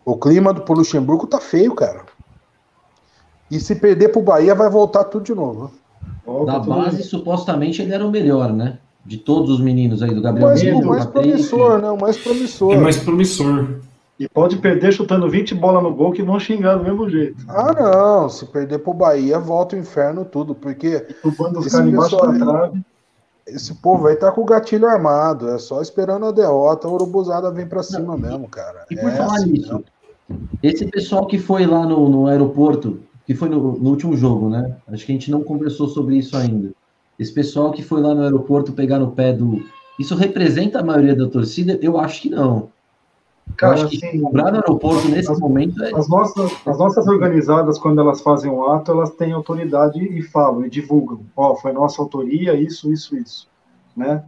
O clima do pro Luxemburgo tá feio, cara. E se perder pro Bahia, vai voltar tudo de novo. Da base, supostamente, ele era o melhor, né? De todos os meninos aí, do Gabriel Mas, O mais promissor, né? O mais promissor. É mais promissor. E pode perder chutando 20 bolas no gol que vão xingar do mesmo jeito. Ah, não. Se perder pro Bahia, volta o inferno tudo. Porque. esse, pessoal, esse povo aí tá com o gatilho armado. É só esperando a derrota. A urubuzada vem pra cima não, mesmo, cara. E por é falar assim, nisso, esse pessoal que foi lá no, no aeroporto que foi no, no, último jogo, né? Acho que a gente não conversou sobre isso ainda. esse pessoal que foi lá no aeroporto pegar no pé do. Isso representa a maioria da torcida? Eu acho que não. Cara, eu acho que assim, cobrar no aeroporto nesse as- momento é. As nossas, as nossas organizadas, quando elas fazem um ato, elas têm autoridade e falam, e divulgam. Ó, foi nossa autoria, isso, isso, isso. Né?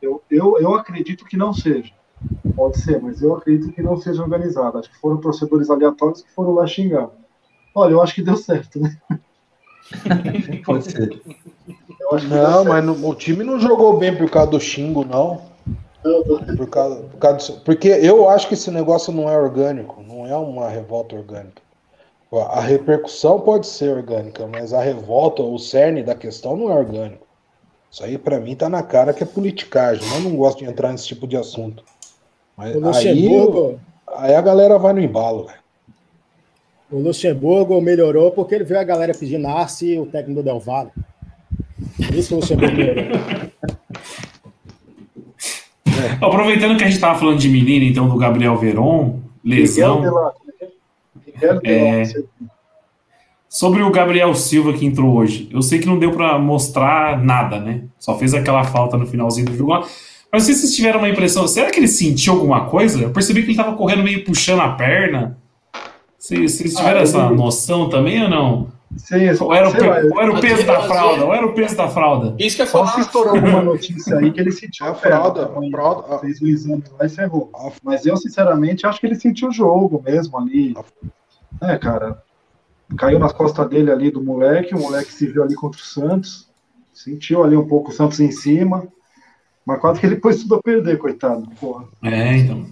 Eu, eu, eu acredito que não seja. Pode ser, mas eu acredito que não seja organizada. Acho que foram torcedores aleatórios que foram lá xingar. Olha, eu acho que deu certo, né? Pode ser. Eu acho que Não, mas no- o time não jogou bem por causa do xingo, não. Por causa, por causa disso. Porque eu acho que esse negócio não é orgânico, não é uma revolta orgânica. A repercussão pode ser orgânica, mas a revolta, o cerne da questão não é orgânico. Isso aí, pra mim, tá na cara que é politicagem. Eu não gosto de entrar nesse tipo de assunto. Mas O aí, Luxemburgo, aí a galera vai no embalo, velho. o Luxemburgo melhorou porque ele viu a galera pedindo Arce e o técnico do Del Valle. Isso o Luxemburgo melhorou. Aproveitando que a gente tava falando de menino, então, do Gabriel Veron, lesão. Miguel lá, É. Sobre o Gabriel Silva que entrou hoje, eu sei que não deu pra mostrar nada, né? Só fez aquela falta no finalzinho do jogo. Mas se vocês tiveram uma impressão. Será que ele sentiu alguma coisa? Eu percebi que ele tava correndo meio puxando a perna. Vocês, vocês tiveram Ah, essa noção também ou não? Sim, Ou era o, pe- lá, era o peso da fralda? Ou era o peso da fralda? Isso que eu ia Só se falar. estourou alguma notícia aí que ele sentiu É a fralda, a fralda- a- Fez o exame lá e ferrou. Mas eu, sinceramente, acho que ele sentiu o jogo mesmo ali. É, cara. Caiu nas costas dele ali do moleque, o moleque se viu ali contra o Santos. Sentiu ali um pouco o Santos em cima. Mas quase que ele pôs tudo a perder, coitado. Porra. É, então.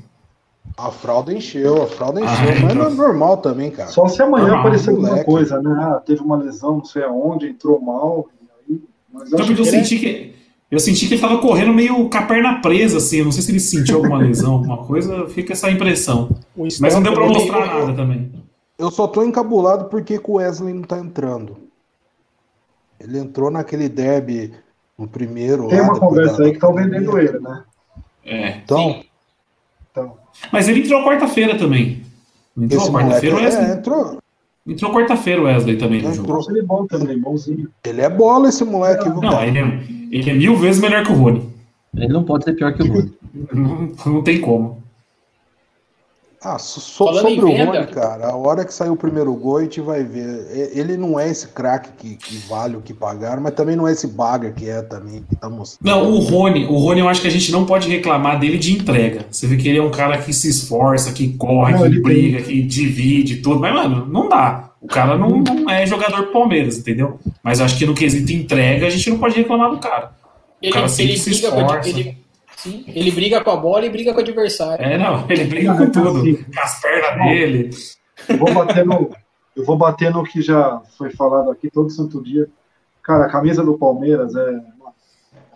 A fralda encheu, a fralda encheu. Ah, mas então. não é normal também, cara. Só se amanhã Ah, aparecer alguma moleque. coisa, né? Ah, teve uma lesão, não sei aonde, entrou mal. e aí- Mas eu Então, eu é- senti que. Eu senti que ele tava correndo meio com a perna presa, assim. Eu não sei se ele sentiu alguma lesão, alguma coisa. Fica essa impressão. Mas não deu pra Stone mostrar também- nada também. Eu só tô encabulado porque que o Wesley não tá entrando. Ele entrou naquele derby no primeiro. Tem lá, uma conversa da- aí que estão vendendo ele, né? É. Então, Então, Mas ele entrou quarta-feira também. Não Entrou quarta-feira o Wesley. é, entrou, Entrou quarta-feira o Wesley também no jogo. ele é bom também, bonzinho. Ele é bola esse moleque, Não, cara? ele é, ele é mil vezes melhor que o Rony. Ele não pode ser pior que o Rony. Não, não tem como. Ah, so- Falando sobre em o venda- Rony, cara, a hora que sair o primeiro gol, a gente vai ver. Ele não é esse craque que, que vale o que pagaram, mas também não é esse bagger que é também, que tá mostrando. Não, o Rony, o Rony eu acho que a gente não pode reclamar dele de entrega. Você vê que ele é um cara que se esforça, que corre, Não, que ele briga, que divide tudo. Mas, mano, não dá. O cara não, não é jogador do Palmeiras, entendeu? Mas eu acho que no quesito entrega, a gente não pode reclamar do cara. Ele, cara sempre ele se briga ele, sim, ele briga com a bola e briga com o adversário. É, não, ele briga com tudo. Com as pernas dele. Eu vou bater no, eu vou bater no que já foi falado aqui todo santo dia. Cara, a camisa do Palmeiras é,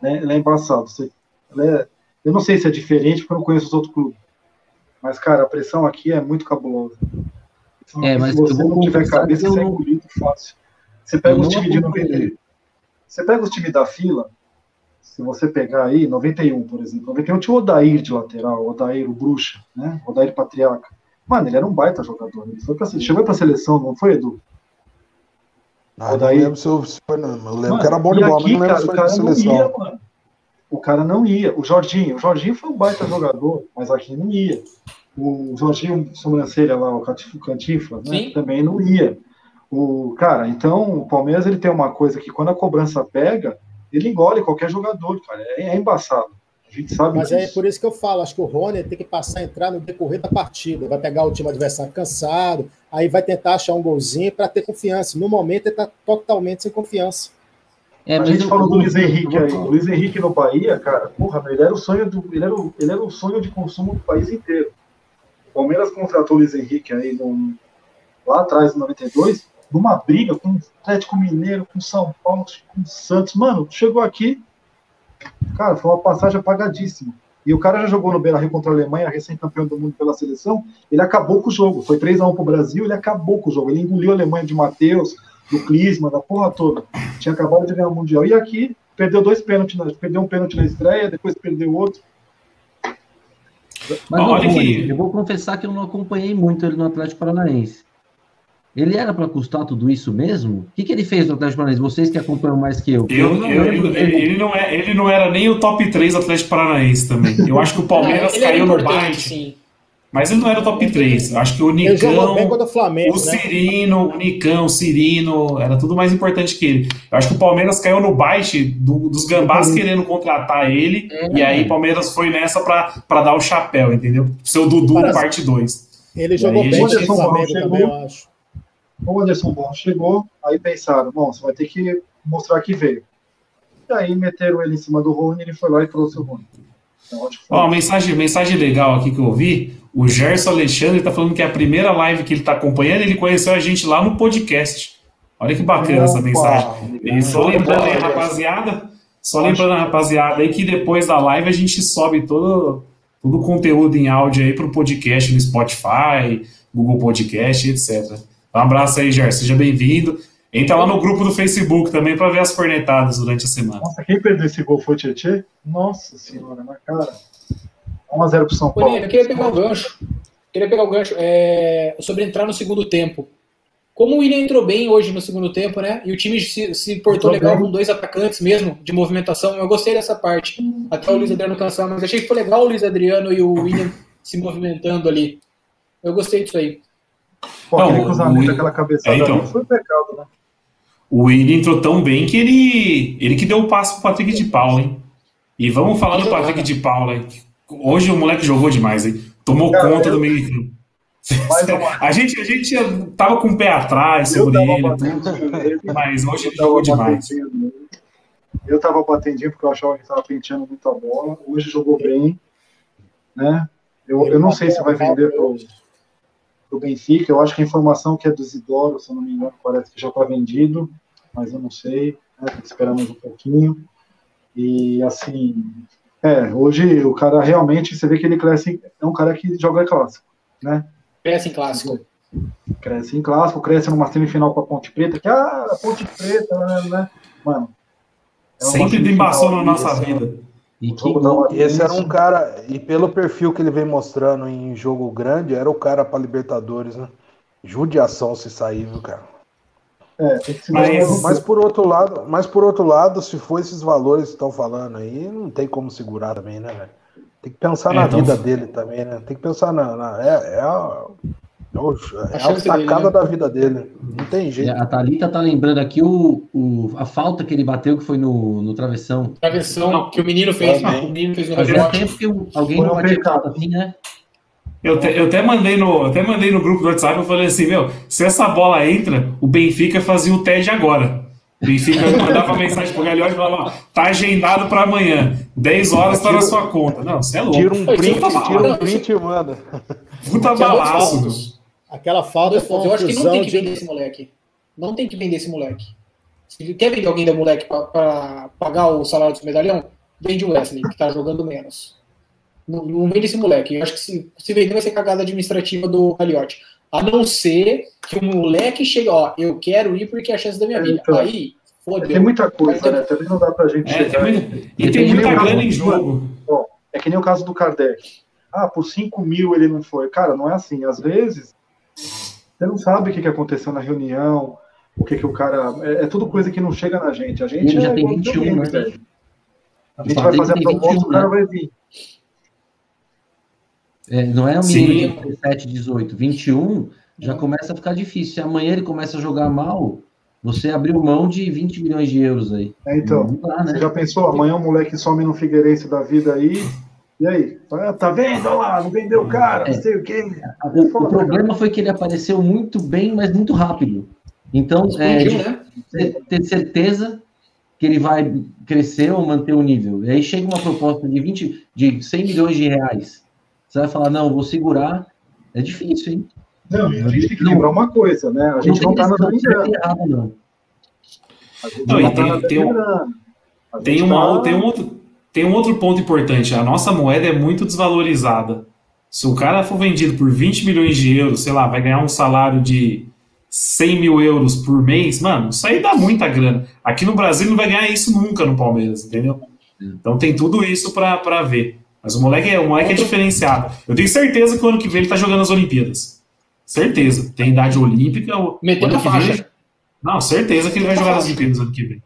né, ela é embaçada. Você- ela é- eu não sei se é diferente porque eu não conheço os outros clubes. Mas, cara, a pressão aqui é muito cabulosa. Então, É, mas se você não tiver cabeça, eu você é engolido fácil. Você pega os times de acompanhei. 91. Você pega os times da fila, se você pegar aí, 91, por exemplo. 91 tinha o Odair de lateral, o Odair, o Bruxa, né? O Odair Patriarca. Mano, ele era um baita jogador. Ele foi pra, chegou pra seleção, não foi, Edu? Ah, daí- não lembro se eu, se não. Eu lembro Mano, que era bom de bola, aqui, mas não lembro cara, se o foi não seleção. ia, mano. O cara não ia. O Jorginho, o Jorginho foi um baita jogador, mas aqui não ia. O Jorginho Sobrancelha lá, o Cantinflas, né? Sim. Também não ia. O cara, então o Palmeiras ele tem uma coisa que quando a cobrança pega, ele engole qualquer jogador, cara. É, é embaçado. A gente sabe Mas é disso. por isso que eu falo, acho que o Rony tem que passar a entrar no decorrer da partida. Vai pegar o time adversário cansado, aí vai tentar achar um golzinho para ter confiança. No momento ele está totalmente sem confiança. É, a gente eu- falou do Luiz Henrique aí. O Luiz Henrique no Bahia, cara, porra, ele era o sonho do. Ele era o, ele era o sonho de consumo do país inteiro. O Palmeiras contratou o Luiz Henrique aí no- lá atrás, em 92, numa briga com o Atlético Mineiro, com São Paulo, com o Santos. Mano, chegou aqui, cara, foi uma passagem apagadíssima. E o cara já jogou no Beira Rio contra a Alemanha, recém-campeão do mundo pela seleção. Ele acabou com o jogo. Foi 3x1 pro Brasil, ele acabou com o jogo. Ele engoliu a Alemanha de Matheus, do Clisma, da porra toda. Tinha acabado de ganhar o Mundial. E aqui, perdeu dois pênaltis, na- perdeu um pênalti na estreia, depois perdeu outro. Mas Olha o Rony, que- eu vou confessar que eu não acompanhei muito ele no Atlético Paranaense. Ele era para custar tudo isso mesmo? O que, que ele fez no Atlético Paranaense? Vocês que acompanham mais que eu. eu, não eu ele, ele, não é, ele não era nem o top 3 do Atlético Paranaense também. Eu acho que o Palmeiras caiu no bate. Mas ele não era o top 3. Eu acho que o Nicão, o, Flamengo, o né? Cirino, né? o Nicão, o Cirino, era tudo mais importante que ele. Eu acho que o Palmeiras caiu no bite do, dos gambás uhum. querendo contratar ele. Uhum. E aí o Palmeiras foi nessa para dar o chapéu, entendeu? Seu Dudu, Parece. parte 2. Ele jogou bem no Flamengo também, eu acho o Anderson Bom chegou, aí pensaram, bom, você vai ter que mostrar que veio. E aí meteram ele em cima do Rony, ele foi lá e trouxe o Rony. Então, Ó, mensagem, mensagem legal aqui que eu ouvi, o Gerson Alexandre está falando que é a primeira live que ele está acompanhando, ele conheceu a gente lá no podcast. Olha que bacana Opa, essa mensagem. E só lembrando aí, rapaziada, só lembrando, rapaziada, aí que depois da live a gente sobe todo, todo o conteúdo em áudio aí para o podcast no Spotify, Google Podcast, etc. Um abraço aí, Ger. Seja bem-vindo. Entra lá no grupo do Facebook também para ver as cornetadas durante a semana. Nossa, quem perdeu esse gol foi o Tietchan? Nossa senhora, na cara. 1x0 pro São Paulo. eu queria pegar o gancho. Queria pegar o gancho é, sobre entrar no segundo tempo. Como o William entrou bem hoje no segundo tempo, né? E o time se, se portou legal com dois atacantes mesmo, de movimentação. Eu gostei dessa parte. Até o Luiz Adriano cansar, mas achei que foi legal o Luiz Adriano e o William se movimentando ali. Eu gostei disso aí. Pô, não, aquele cruzamento, o, aquela cabeçada é, então, foi pecado, né? O Willian entrou tão bem que ele, ele que deu o passo pro Patrick de Paula, hein? E vamos falar do Patrick de Paula. Hein? Hoje o moleque jogou demais, hein? Tomou Cara, conta eu... do meio campo. A gente, a gente tava com o pé atrás sobre ele, mas hoje ele jogou demais. Eu tava batendinho porque eu achava que tava penteando muita bola. Hoje jogou bem, né? Eu, eu não sei se vai vender pro, para o Benfica. Eu acho que a informação que é do Isidoro, se eu não me engano, parece que já está vendido, mas eu não sei, né? tem que esperar mais um pouquinho. E assim, é, hoje o cara realmente, você vê que ele cresce, é um cara que joga clássico, né? Cresce em clássico. Cresce em clássico, cresce numa semifinal para Ponte Preta, que ah, Ponte Preta, né? Mano. É Sempre embaçou na nossa vida. E que, esse era um cara, e pelo perfil que ele vem mostrando em jogo grande, era o cara para Libertadores, né? Judiação se sair, viu, cara? É, tem que se mas, mas por outro lado, mas por outro lado, se for esses valores que estão falando aí, não tem como segurar também, né, velho? Tem que pensar é, na então... vida dele também, né? Tem que pensar na. na é, é, a, é a, sacada né? da vida dele. Não tem jeito. A Thalita tá lembrando aqui o, o, a falta que ele bateu, que foi no, no travessão. Travessão que o menino fez. o menino fez no Fazia tempo que alguém foi não batia falta assim, né? Eu, te, eu, até mandei no, até mandei no grupo do WhatsApp, eu falei assim, meu, se essa bola entra, o Benfica fazia o TED agora. O Benfica mandava mensagem pro Gagliotti e falava, ó, tá agendado para amanhã, 10 horas tá na sua conta. Não, você é louco. Tira um print, tira um print e manda. Puta balaço. Aquela falta foi Eu acho que não tem que vender de... esse moleque. Não tem que vender esse moleque. Se quer vender alguém da moleque para pagar o salário do medalhão, vende o Wesley, que tá jogando menos. Não, não vende esse moleque. Eu acho que se, se vender vai ser cagada administrativa do Caliotti. A não ser que o moleque chegue, ó, eu quero ir porque é a chance da minha vida. Então, Aí, fodeu. Tem muita coisa, né? Também não dá pra gente é, chegar. Tem muito, e, tem, tem muita grana em jogo. Ó, é que nem o caso do Kardec. Ah, por 5 mil ele não foi. Cara, não é assim. Às vezes você não sabe o que, que aconteceu na reunião, o que, que o cara. É, é tudo coisa que não chega na gente. A gente já é tem 21, né? A gente vai fazer a proposta, 21, o cara né? vai vir. É, não é um menino de 17, 18, 21 já começa a ficar difícil. Se amanhã ele começa a jogar mal, você abriu mão de 20 milhões de euros aí. É, então, dá, né? você já pensou? Amanhã o moleque some no Figueirense da vida aí, e aí? Ah, tá vendo? Olha lá, não vendeu o cara, não sei o quê. O, o problema foi que ele apareceu muito bem, mas muito rápido. Então, é, né? ter certeza que ele vai crescer ou manter o nível. E aí chega uma proposta de 20, de 100 milhões de reais. Você vai falar, não, vou segurar. É difícil, hein? Não, a gente tem que lembrar uma coisa, né? A gente não, tá nada errado, não. Não, e tem, tem, um, tem, uma, tá... tem um outro tem um outro ponto importante: a nossa moeda é muito desvalorizada. Se o cara for vendido por 20 milhões de euros, sei lá, vai ganhar um salário de 100 mil euros por mês, mano, isso aí dá muita grana. Aqui no Brasil não vai ganhar isso nunca no Palmeiras, entendeu? Então tem tudo isso para ver. Mas o moleque, é, o moleque é diferenciado. Eu tenho certeza que o ano que vem ele tá jogando as Olimpíadas. Certeza. Tem idade olímpica. Metendo faixa. Vem, não, certeza que ele vai jogar nas Olimpíadas ano que vem.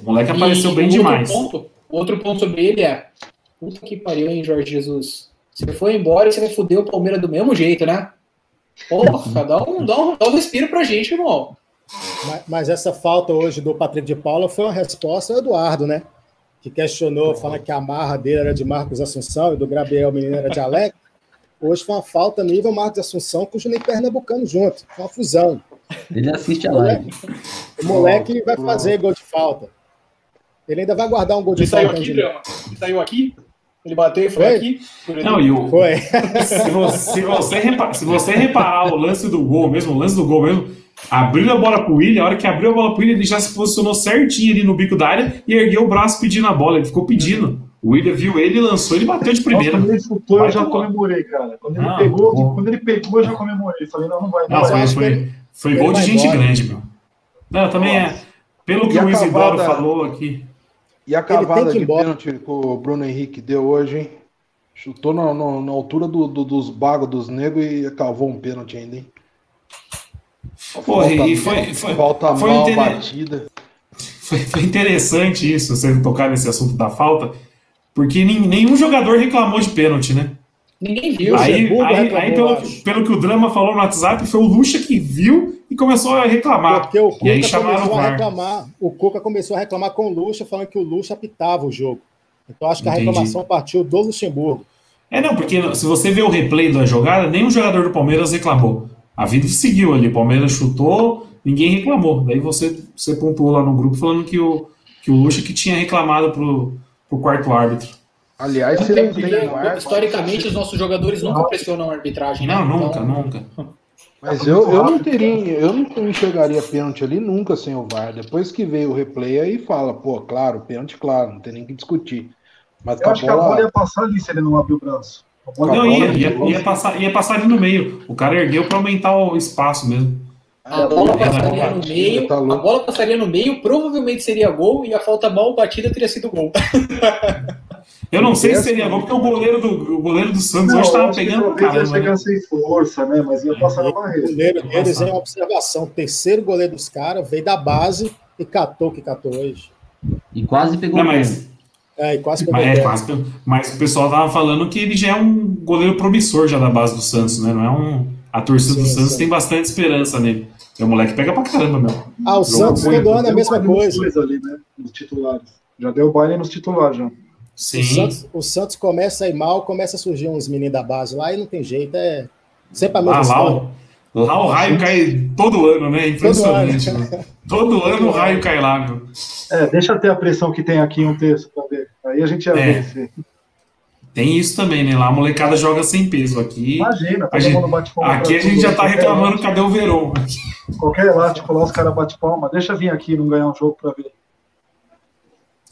O moleque apareceu e bem demais. Ponto, outro ponto sobre ele é. Puta que pariu, hein, Jorge Jesus. Você foi embora e você vai foder o Palmeiras do mesmo jeito, né? Porra, dá um, dá um, dá um respiro pra gente, irmão. Mas, mas, essa falta hoje do Patrick de Paula foi uma resposta ao Eduardo, né? Que questionou, falando que a marra dele era de Marcos Assunção e do Gabriel Menino era de Alex. Hoje foi uma falta nível Marcos Assunção com o Juninho Pernambucano junto. Foi uma fusão. Ele assiste a live. O moleque vai fazer gol de falta. Ele ainda vai guardar um gol de Ele. Saiu aqui, Ele saiu aqui? Ele bateu e foi, foi? aqui? Não, e o, foi. Se você, se, você reparar, se você reparar o lance do gol mesmo, o lance do gol mesmo, abriu a bola pro William, a hora que abriu a bola pro William, ele já se posicionou certinho ali no bico da área e ergueu o braço pedindo a bola. Ele ficou pedindo. O William viu ele, lançou, ele bateu de primeira. Nossa, quando ele chutou, eu já comemorei, cara. Quando ele, ah, pegou, quando ele pegou, eu já comemorei. Falei, não, não vai. Não, não foi, foi, foi gol de gente embora. grande, meu. Não, também é. Pelo que e o Isidoro falou aqui. E a cavada de pênalti que o Bruno Henrique deu hoje, hein? Chutou na, na, na altura do, do, dos bagos dos negros e cavou um pênalti ainda, hein? Porra, e foi, foi, falta foi mal batida. Foi, foi, interessante isso, você tocar nesse assunto da falta, porque nenhum jogador reclamou de pênalti, né? Ninguém viu. Aí, aí, aí pelo, pelo, que o Drama falou no WhatsApp, foi o Lucha que viu e começou a reclamar. Porque o Cuca e aí chamaram começou o a reclamar. O Cuca começou a reclamar com o Lucha, falando que o Lucha apitava o jogo. Então acho que a Entendi. reclamação partiu do Luxemburgo. É, não, porque se você vê o replay da jogada, nenhum jogador do Palmeiras reclamou. A vida seguiu ali. O Palmeiras chutou, ninguém reclamou. Daí você, você pontuou lá no grupo falando que o, que o Lucha que tinha reclamado pro, pro quarto árbitro. Aliás, se não tem VAR, historicamente os nossos jogadores nunca pressionam a arbitragem, né? Não, nunca, então... nunca. Mas eu, eu não teria, eu não enxergaria pênalti ali nunca sem o VAR. Depois que veio o replay aí fala, pô, claro, pênalti, claro, não tem nem que discutir. Mas eu acho bola... que a bola ia passar ali se ele não abrir o braço. Não, ia, ia, ia, passar, ia passar ali no meio. O cara ergueu para aumentar o espaço mesmo. A bola passaria no meio, tá a bola passaria no meio, provavelmente seria gol e a falta mal batida teria sido gol. Eu não sei se seria gol, porque o goleiro do, o goleiro do Santos não, hoje estava pegando o cara. Ia chegar né? sem força, né? Mas ia passar na barreira. O goleiro deles é uma observação. O terceiro goleiro dos caras veio da base e catou o que catou hoje. E quase pegou não, mas, é, e quase pegou mas, é, quase, mas o pessoal tava falando que ele já é um goleiro promissor já da base do Santos, né? Não é um. A torcida sim, do Santos sim. tem bastante esperança nele. E o moleque pega pra caramba, meu. Ah, o Santos todo ano é a mesma coisa. Ali, né? Nos titulares. Já deu baile nos titulares, já. Sim. O Santos, o Santos começa a ir mal, começa a surgir uns meninos da base lá e não tem jeito, é sempre a mesma ah, história. Lá, lá o raio cai todo ano, né? Impressionante. Todo ano, todo ano o raio cai lá, meu. É, deixa ter a pressão que tem aqui um terço pra ver. Aí a gente já é. vê. Tem isso também, né? Lá a molecada joga sem peso. Aqui, Imagina, a gente, bate palma. Aqui a gente já tá reclamando, cadê o Verão? Qualquer elástico lá, os caras batem palma. Deixa vir aqui não ganhar um jogo pra ver.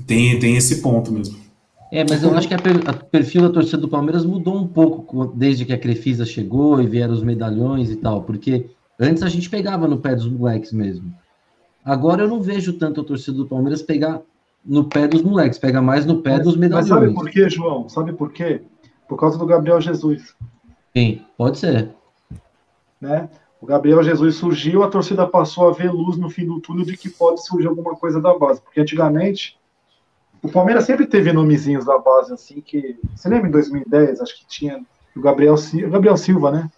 Tem, tem esse ponto mesmo. É, mas eu acho que o perfil da torcida do Palmeiras mudou um pouco desde que a Crefisa chegou e vieram os medalhões e tal, porque antes a gente pegava no pé dos moleques mesmo. Agora eu não vejo tanto a torcida do Palmeiras pegar no pé dos moleques, pega mais no pé dos medalhões. Mas sabe por quê, João? Sabe por quê? Por causa do Gabriel Jesus. Sim, pode ser. Né? O Gabriel Jesus surgiu, a torcida passou a ver luz no fim do túnel de que pode surgir alguma coisa da base. Porque antigamente o Palmeiras sempre teve nomezinhos da base, assim, que. Você lembra em 2010? Acho que tinha o Gabriel, o Gabriel Silva, né?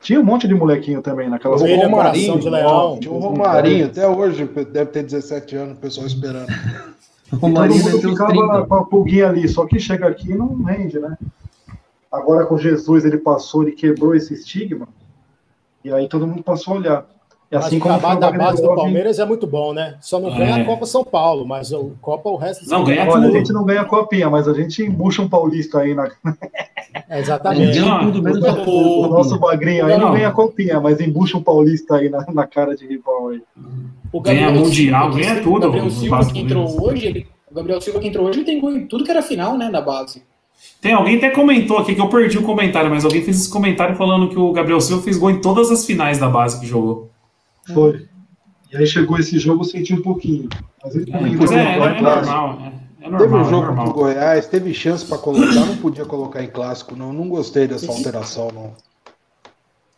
Tinha um monte de molequinho também naquela O Romarinho, de Leão. Tinha o Romarinho, até hoje deve ter 17 anos, o pessoal esperando. o Romarinho todo mundo ficava com a pulguinha ali, só que chega aqui e não rende, né? Agora com Jesus ele passou, ele quebrou esse estigma, e aí todo mundo passou a olhar. E assim como o da base do Palmeiras é muito bom, né? Só não ganha é. a Copa São Paulo, mas o Copa o resto não ganha. Olha, a gente não ganha a copinha, mas a gente embucha um paulista aí na. É, exatamente. Não, tudo menos o, o nosso bagrinho aí não, não ganha a copinha, mas embucha um paulista aí na, na cara de rival aí. O ganha mundial, ganha tudo. O Gabriel Silva que entrou hoje, ele, o Gabriel Silva que entrou hoje, ele tem gol em tudo que era final, né, na base. Tem alguém até comentou aqui que eu perdi o comentário, mas alguém fez esse comentário falando que o Gabriel Silva fez gol em todas as finais da base que jogou. Foi. E aí chegou esse jogo, eu senti um pouquinho. Mas ele comentou. É, é, é, normal. É, é normal. Teve um jogo é contra o Goiás, teve chance para colocar, não podia colocar em clássico, não. Não gostei dessa alteração, não.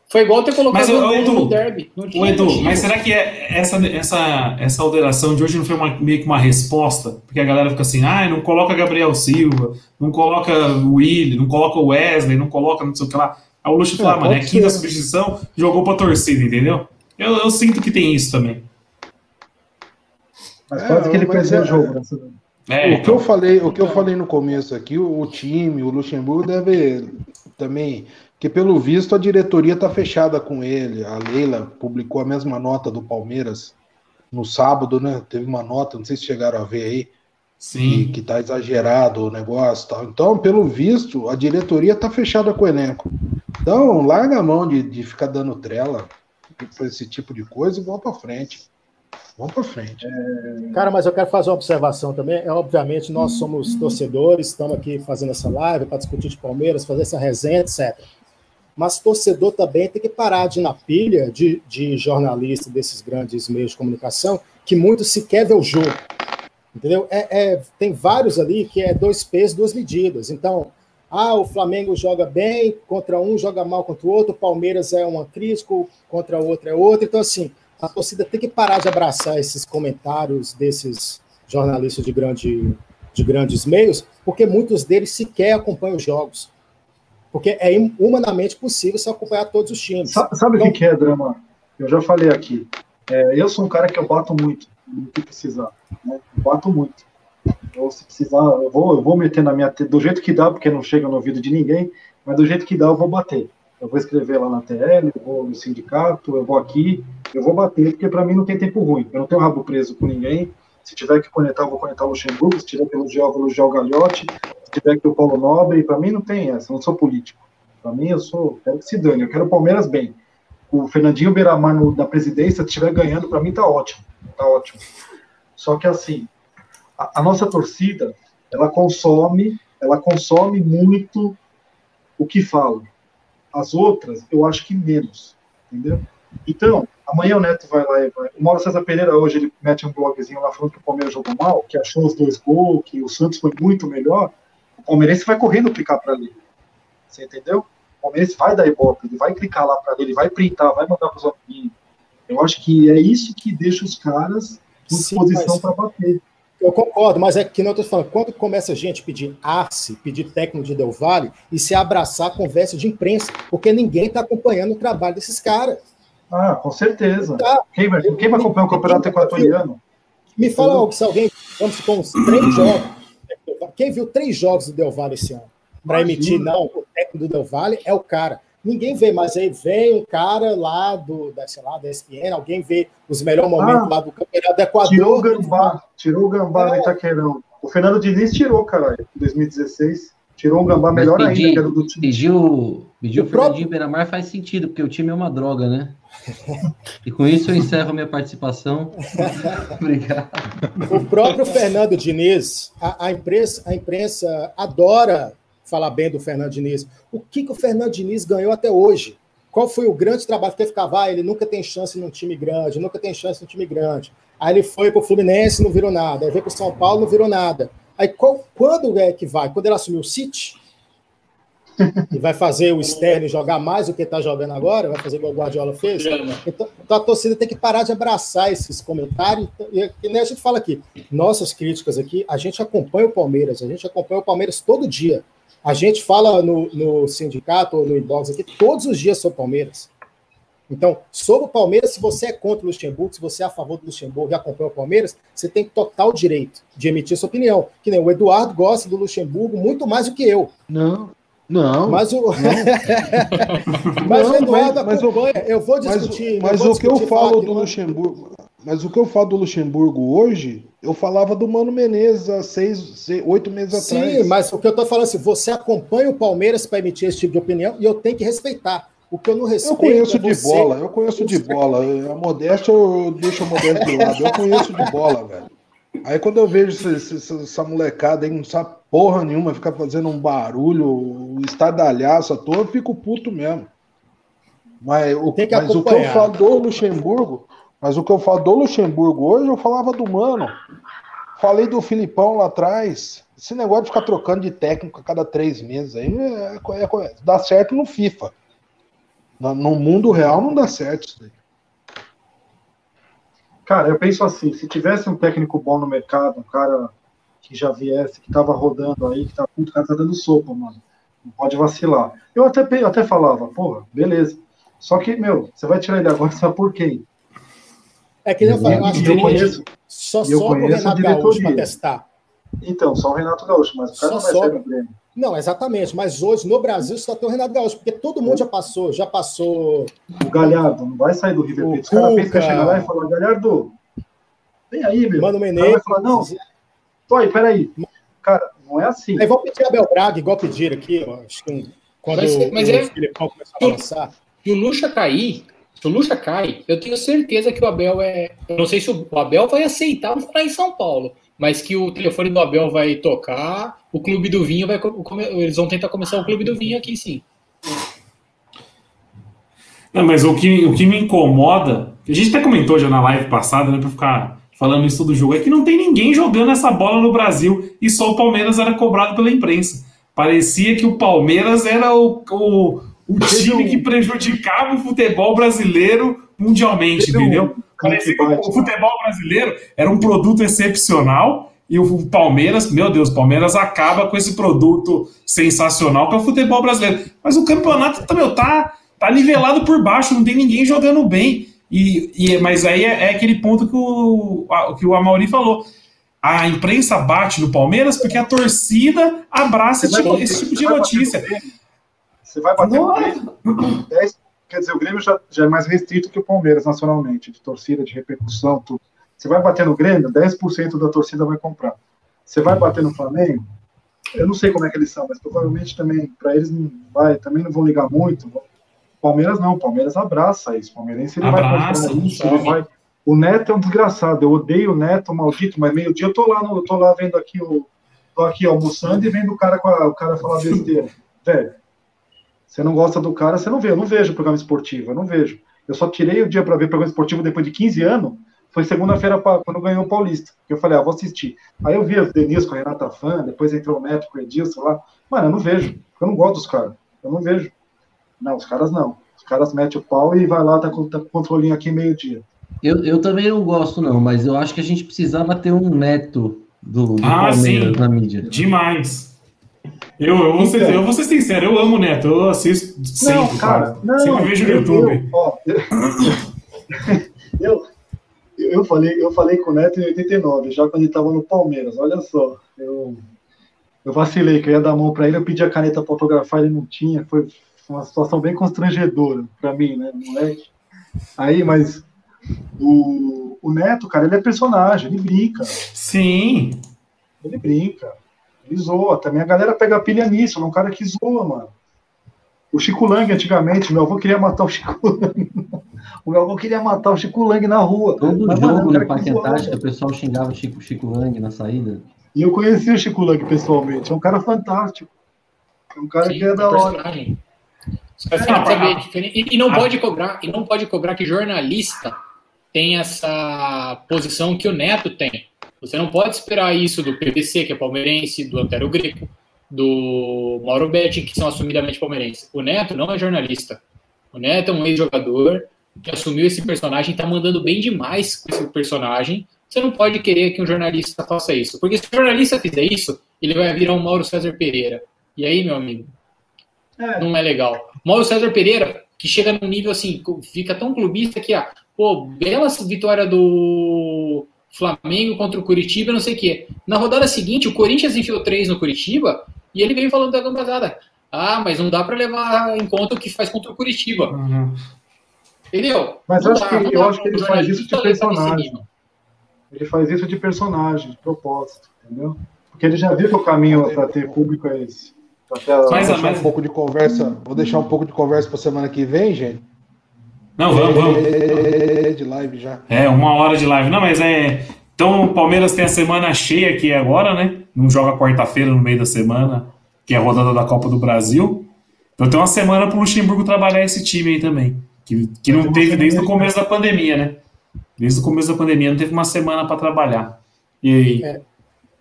Foi igual ter colocado Mas, o ô, Edu, no derby. Tinha Edu, mas será que é essa, essa, essa alteração de hoje não foi uma- meio que uma resposta? Porque a galera fica assim, ah, não coloca Gabriel Silva, não coloca o Willi, não coloca o Wesley, não coloca não sei o que lá. Aí o Luxo fala, É, ah, mano, é pode quinta substituição, jogou pra torcida, entendeu? Eu, eu sinto que tem isso também. Mas É, quase que ele perdeu é- o jogo. É, o que eu falei, o que eu falei no começo aqui, o, o time, o Luxemburgo deve também, que pelo visto a diretoria está fechada com ele. A Leila publicou a mesma nota do Palmeiras no sábado, né? Teve uma nota, não sei se chegaram a ver aí, que, sim. que tá exagerado o negócio, e tal. Então, pelo visto, a diretoria tá fechada com o elenco. Então, larga a mão de, de ficar dando trela para esse tipo de coisa e vamos para frente. Vamos para frente. Cara, mas eu quero fazer uma observação também. É obviamente nós somos torcedores, estamos aqui fazendo essa live para discutir de Palmeiras, fazer essa resenha, etc. Mas torcedor também tem que parar de ir na pilha de, de jornalista desses grandes meios de comunicação que muito sequer vê o jogo. Entendeu? É, é- tem vários ali que é dois pesos, duas medidas. Então, ah, o Flamengo joga bem contra um, joga mal contra o outro, o Palmeiras é uma crítica, contra o outro é outra. Então, assim, a torcida tem que parar de abraçar esses comentários desses jornalistas de, grande, de grandes meios, porque muitos deles sequer acompanham os jogos. Porque é hum- humanamente possível se acompanhar todos os times. Sa- Sabe o que, que é, Drama? Eu já falei aqui. É, eu sou um cara que eu bato muito no que precisar. Né? Eu bato muito. Eu, se precisar, eu vou, eu vou meter na minha. Do jeito que dá, porque não chega no ouvido de ninguém, mas do jeito que dá, eu vou bater. Eu vou escrever lá na TL, eu vou no sindicato, eu vou aqui, eu vou bater, porque para mim não tem tempo ruim. Eu não tenho rabo preso com ninguém. Se tiver que conectar, eu vou conectar o Luxemburgo. Se tiver que elogiar, o Gagliotti. Se tiver que o Paulo Nobre, para mim não tem essa. Eu não sou político. Para mim, eu sou. Quero que se dane. Eu quero o Palmeiras bem. O Fernandinho Beiramar no, da presidência, se estiver ganhando, para mim tá ótimo. Tá ótimo. Só que assim, a, a nossa torcida, ela consome, ela consome muito o que fala. As outras, eu acho que menos, entendeu? Então, amanhã o Neto vai lá e vai. O Mauro César Pereira hoje ele mete um blogzinho lá falando que o Palmeiras jogou mal, que achou os dois gols, que o Santos foi muito melhor. O palmeirense vai correndo clicar para ali. Você entendeu? O palmeirense vai dar ibope, ele vai clicar lá para ele, vai printar, vai mandar para os amiguinhos. Eu acho que é isso que deixa os caras com Sim, disposição mas- para bater. Eu concordo, mas é que não estou falando. Quando começa a gente pedir Arce, pedir técnico de Del Valle e se abraçar a conversa de imprensa, porque ninguém está acompanhando o trabalho desses caras. Ah, com certeza. Tá. Quem, vai, quem vai acompanhar o campeonato equatoriano? Me fala algo, se alguém, vamos supor, uns três jogos. Quem viu três jogos do Del Valle esse ano? Para emitir, não, o técnico do Del Valle é o cara. Ninguém vê, mas aí vem um cara lá do, da, sei lá, da ESPN, alguém vê os melhores momentos Ah, lá do campeonato do Equador. Tirou o Gambá, tirou o Gambá É. no Itaquerão. O Fernando Diniz tirou, caralho, em 2016. Tirou um Gambá Mas melhor ainda, pedir- que era do time. Pediu, pediu O o Fernandinho Beiramar faz sentido, porque o time é uma droga, né? E com isso eu encerro minha participação. Obrigado. O próprio Fernando Diniz, a, a imprensa, a imprensa adora falar bem do Fernando Diniz. O que, que o Fernando Diniz ganhou até hoje? Qual foi o grande trabalho? Porque ficava, ah, ele nunca tem chance num time grande, nunca tem chance num time grande. Aí ele foi para o Fluminense, não virou nada. Aí veio para o São Paulo, não virou nada. Aí qual- quando é que vai? Quando ele assumiu o City, e vai fazer o Sterling jogar mais do que está jogando agora, vai fazer igual o Guardiola fez? Então, então a torcida tem que parar de abraçar esses comentários. E, e nem a gente fala aqui, nossas críticas aqui, a gente acompanha o Palmeiras, a gente acompanha o Palmeiras todo dia. A gente fala no, no sindicato ou no inbox aqui todos os dias sobre o Palmeiras. Então, sobre o Palmeiras, se você é contra o Luxemburgo, se você é a favor do Luxemburgo e acompanha o Palmeiras, você tem total direito de emitir sua opinião. Que nem o Eduardo gosta do Luxemburgo muito mais do que eu. Não, não. Mas o, mas Não, o Eduardo mas- mas acompanha. eu vou Mas, discutir. mas vou o que eu discutir, falo do Luxemburgo, mas o que eu falo do Luxemburgo hoje, eu falava do Mano Menezes há seis, seis oito meses Sim, atrás. mas o que eu tô falando é assim, você acompanha o Palmeiras para emitir esse tipo de opinião e eu tenho que respeitar. O que eu não respeito Eu conheço é de você- bola, eu conheço de bola. A modéstia eu deixo a modéstia de lado. Eu conheço de bola, velho. Aí quando eu vejo essa, essa- essa molecada aí, não sabe porra nenhuma, fica fazendo um barulho, estardalhaço à toa, eu fico puto mesmo. Mas, o, que mas o que eu falo do Luxemburgo, mas o que eu falo do Luxemburgo hoje, eu falava do Mano. Falei do Filipão lá atrás. Esse negócio de ficar trocando de técnico a cada três meses aí é, é- é- dá certo no FIFA. No mundo real não dá certo isso daí. Cara, eu penso assim, se tivesse um técnico bom no mercado, um cara que já viesse, que tava rodando aí, que tá, o cara tá dando sopa, mano. Não pode vacilar. Eu até, eu até falava, porra, beleza. Só que, meu, você vai tirar ele agora, sabe por quem? É que eu, eu acho que eu conheço, só eu o conheço a Renato Gaúcho para testar. Então, só o Renato Gaúcho, mas o cara Só não vai sair sobra. do Grêmio. Não, exatamente. Mas hoje, no Brasil, só tem o Renato Gaúcho, porque todo mundo já passou, já passou. O Galhardo não vai sair do River O Plate. Os caras pensam que vai Cuca. chegar lá e falar, Galhardo, vem aí, meu. Mano Menezes. vai falar, não, tô aí, peraí. Cara, não é assim. Aí vão pedir Abel Braga, igual pediram aqui, ó, acho que um- quando Mas- o, mas o é- Filipão começou a lançar. Se o Lucha cair, se o Lucha cai, eu tenho certeza que o Abel é. Eu não sei se o Abel vai aceitar ficar em São Paulo, mas que o telefone do Abel vai tocar, o Clube do Vinho vai. Eles vão tentar começar o Clube do Vinho aqui sim. Não, mas o que, o que me incomoda, a gente até comentou já na live passada, né, pra ficar falando isso do jogo, é que não tem ninguém jogando essa bola no Brasil e só o Palmeiras era cobrado pela imprensa. Parecia que o Palmeiras era o, o, o time que prejudicava o futebol brasileiro mundialmente, Teve um entendeu? Parecia que o futebol brasileiro era um produto excepcional e o Palmeiras, meu Deus, o Palmeiras acaba com esse produto sensacional que é o futebol brasileiro. Mas o campeonato tá, meu, tá, tá nivelado por baixo, não tem ninguém jogando bem. E, e- mas aí é, é aquele ponto que o, a- que o Amauri falou. A imprensa bate no Palmeiras porque a torcida abraça esse, tipo- esse tipo de Você vai bater notícia. Você vai bater no Nossa. Grêmio, 10, quer dizer, o Grêmio já, já é mais restrito que o Palmeiras nacionalmente, de torcida, de repercussão, tudo. Você vai bater no Grêmio, 10% da torcida vai comprar. Você vai bater no Flamengo, eu não sei como é que eles são, mas provavelmente também, para eles não vai, também não vão ligar muito. Palmeiras não, Palmeiras abraça isso. Palmeirense ele Abraça, vai comprar isso, ele vai. O Neto é um desgraçado, eu odeio o Neto, maldito, mas meio-dia eu tô lá, no, eu tô lá vendo aqui o. tô aqui almoçando e vendo o cara, com a- o cara falar besteira. Velho, você não gosta do cara, você não vê. Eu não vejo programa esportivo, eu não vejo. Eu só tirei o dia para ver programa esportivo depois de 15 anos. Foi segunda-feira quando ganhou o Paulista. Eu falei, ah, vou assistir. Aí eu vi as Denise com a Renata Fã, depois entrou o Neto com o Edilson lá. Mano, eu não vejo. Eu não gosto dos caras. Eu não vejo. Não, os caras não. Os caras metem o pau e vai lá, tá com, tá com o controlinho aqui meio-dia. Eu, eu também não gosto, não, mas eu acho que a gente precisava ter um neto do, do Ah, Palmeiras sim. na mídia. Demais. Eu, eu, vou ser, Então. eu vou ser sincero, eu amo o Neto, eu assisto sempre, cara. sempre vejo no YouTube. Eu, ó, eu, eu, falei, eu falei com o Neto em 89, já quando ele estava no Palmeiras. Olha só, eu, eu vacilei, que eu ia dar a mão para ele, eu pedi a caneta para autografar, ele não tinha. Foi uma situação bem constrangedora para mim, né, moleque. Aí, mas o, o Neto, cara, ele é personagem, ele brinca. Sim. Ele brinca. Ele zoa. Também a galera pega pilha nisso. Ele é um cara que zoa, mano. O Chico Lang, antigamente, meu avô queria matar o Chico Lang. O meu avô queria matar o Chico Lang na rua. Todo Mas, jogo no Parque. Antártica, o pessoal xingava o Chico, Chico Lang na saída. E eu conheci o Chico Lang pessoalmente. É um cara fantástico. É um cara Sim, que é da hora. personagem. É. E, e não pode cobrar, e não pode cobrar que jornalista tem essa posição que o Neto tem. Você não pode esperar isso do PVC, que é palmeirense, do Antero Greco, do Mauro Betti, que são assumidamente palmeirenses. O Neto não é jornalista. O Neto é um ex-jogador que assumiu esse personagem, está mandando bem demais com esse personagem. Você não pode querer que um jornalista faça isso. Porque se o jornalista fizer isso, ele vai virar um Mauro César Pereira. E aí, meu amigo, É, não é legal. Mauro César Pereira, que chega num nível assim, fica tão clubista que, ah, pô, bela vitória do Flamengo contra o Curitiba, não sei o quê. Na rodada seguinte, o Corinthians enfiou três no Curitiba e ele veio falando da gambazada. Ah, mas não dá para levar em conta o que faz contra o Curitiba. Uhum. Entendeu? Mas acho dá, que- eu acho que ele faz isso de personagem. Ele faz isso de personagem, de propósito, entendeu? Porque ele já viu que o caminho para ter público é esse. Pra ter a- Mas, Vou deixar mas- um pouco de conversa. Vou deixar um pouco de conversa para semana que vem, gente. Não, vamos, vamos. É live já. É, uma hora de live. Não, mas é. Então o Palmeiras tem a semana cheia aqui agora, né? Não joga quarta-feira no meio da semana, que é a rodada da Copa do Brasil. Então tem uma semana pro Luxemburgo trabalhar esse time aí também. Que, que não teve desde o começo da pandemia, né? Desde o começo da pandemia não teve uma semana para trabalhar. E aí? É.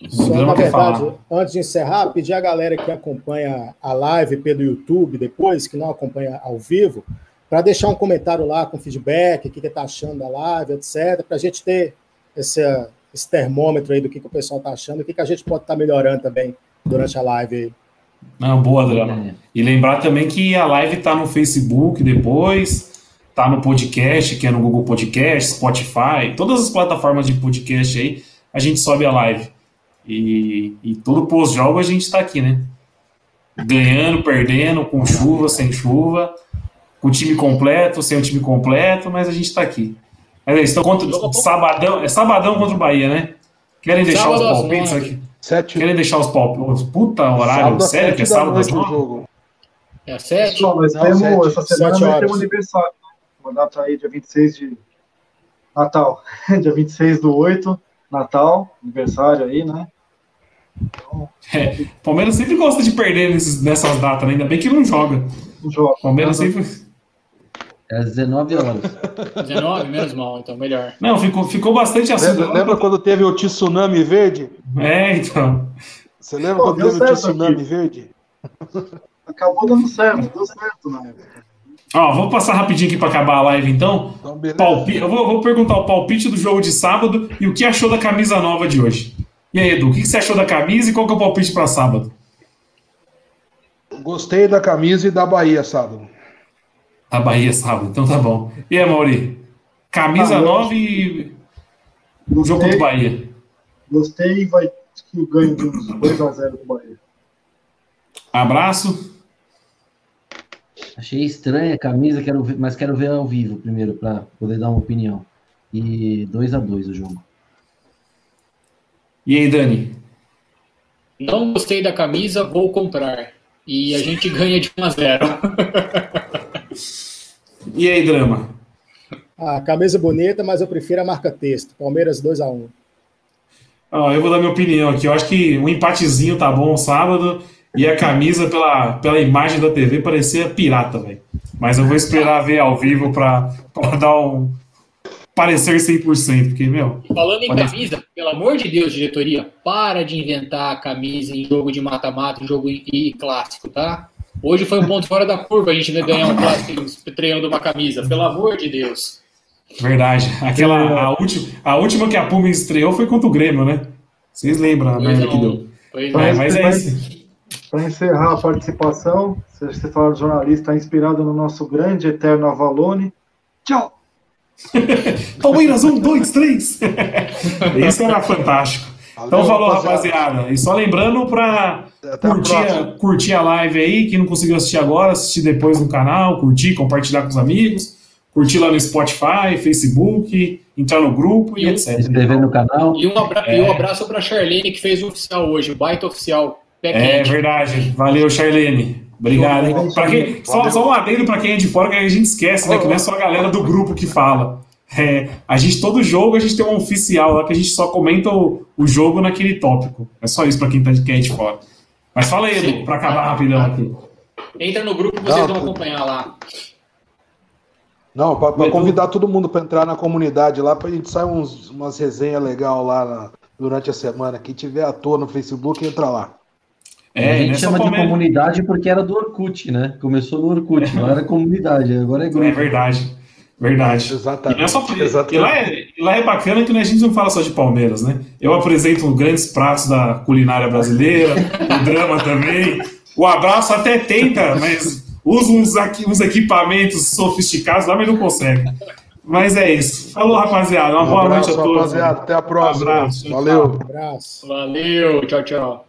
Só, na o verdade, falar. antes de encerrar, pedir a galera que acompanha a live pelo YouTube depois, que não acompanha ao vivo, para deixar um comentário lá com feedback, o que está achando da live, etc., para a gente ter esse, esse, termômetro aí do que, que o pessoal está achando, o que, que a gente pode estar tá melhorando também durante a live aí. Não, boa, Drama. E lembrar também que a live está no Facebook depois, tá no podcast, que é no Google Podcast, Spotify, todas as plataformas de podcast aí, a gente sobe a live. E, e todo pós-jogo a gente está aqui, né? Ganhando, perdendo, com chuva, sem chuva com o time completo, sem o time completo, mas a gente está aqui. Mas é isso, então, contra, sabadão, é sabadão contra o Bahia, né? Querem deixar sábado os palpites aqui? Sete. Querem deixar os palpites? Puta, horário, sábado, sério que é sábado da jogo? É sete? Não, mas temos, sete, essa semana nós temos aniversário, né? Uma data aí, dia 26 de Natal. dia 26 do 8, Natal, aniversário aí, né? Então, é, Palmeiras sempre gosta de perder nesses, nessas datas, né? ainda bem que não joga. Não joga. Palmeiras sempre às 19 horas. 19, menos mal, então melhor. Não, ficou, ficou bastante assim. Lembra, lembra quando teve o tsunami verde? É, então. Você lembra Pô, quando teve o tsunami aqui. verde? Acabou dando certo, deu certo época. Ó, vou passar rapidinho aqui para acabar a live então. então Palpi... Eu vou, vou, perguntar o palpite do jogo de sábado e o que achou da camisa nova de hoje. E aí, Edu, o que você achou da camisa e qual que é o palpite para sábado? Gostei da camisa e da Bahia sábado. A Bahia sábado, então tá bom. E aí, Mauri? Camisa ah, nova e o jogo contra o Bahia. Gostei e vai que ganho de uns 2x0 do Bahia. Abraço. Achei estranha a camisa, quero ver, mas quero ver ao vivo primeiro para poder dar uma opinião. E 2 a 2 o jogo. E aí, Dani? Não gostei da camisa, vou comprar. E a gente ganha de 1 a 0. E aí, Drama? A camisa bonita, mas eu prefiro a marca texto. Palmeiras 2 a 1 ah, Eu vou dar minha opinião aqui. Eu acho que um empatezinho tá bom sábado. E a camisa, pela, pela imagem da TV, parecia pirata, velho. Mas eu vou esperar ver ao vivo para dar um parecer 100%, porque, meu... Falando em parece... camisa, pelo amor de Deus, diretoria, para de inventar camisa em jogo de mata-mata, em jogo e clássico, tá? Hoje foi um ponto fora da curva a gente ganhar um clássico estreando uma camisa, pelo amor de Deus. Verdade. Aquela, a, última, a última que a Puma estreou foi contra o Grêmio, né? Vocês lembram a merda que deu. Pois é, mas é isso. Para encerrar a participação, você fala jornalista inspirado no nosso grande eterno Avalone. Tchau! Palmeiras, um, dois, três! Esse era fantástico. Então falou, rapaziada. E só lembrando para curtir, a, curtir a live aí, quem não conseguiu assistir agora, assistir depois no canal, curtir, compartilhar com os amigos, curtir lá no Spotify, Facebook, entrar no grupo e, e etc. Se inscrever no canal. E um, abra é. e um abraço para Charlene, que fez o oficial hoje, o baita oficial. É verdade. Valeu, Charlene. Obrigado, quem, só, só um adendo para quem é de fora que a gente esquece, né? Que não é só a galera do grupo que fala. É, a gente, todo jogo, a gente tem um oficial lá que a gente só comenta o, o jogo naquele tópico. É só isso para quem, tá, é de fora. Mas fala aí, Edu, para acabar rapidão aqui. Entra no grupo, vocês não, vão acompanhar lá. Não, para convidar todo mundo para entrar na comunidade lá, para a gente sair uns, umas resenhas legais lá na, durante a semana. Quem tiver à toa no Facebook, entra lá. É, a gente chama de comunidade porque era do Orkut, né? Começou no Orkut, não era comunidade, agora é grupo. É verdade. Verdade. Exatamente. E, é só, Exatamente. E, lá é, lá é bacana que a gente não fala só de Palmeiras, né? Eu apresento grandes pratos da culinária brasileira, o drama também. O abraço até tenta, mas usa uns, uns equipamentos sofisticados lá, mas não consegue. Mas é isso. Falou, rapaziada. Uma um boa abraço, noite a todos. Rapaziada, até a próxima. Um abraço. Valeu. Um abraço. Valeu. Tchau, tchau.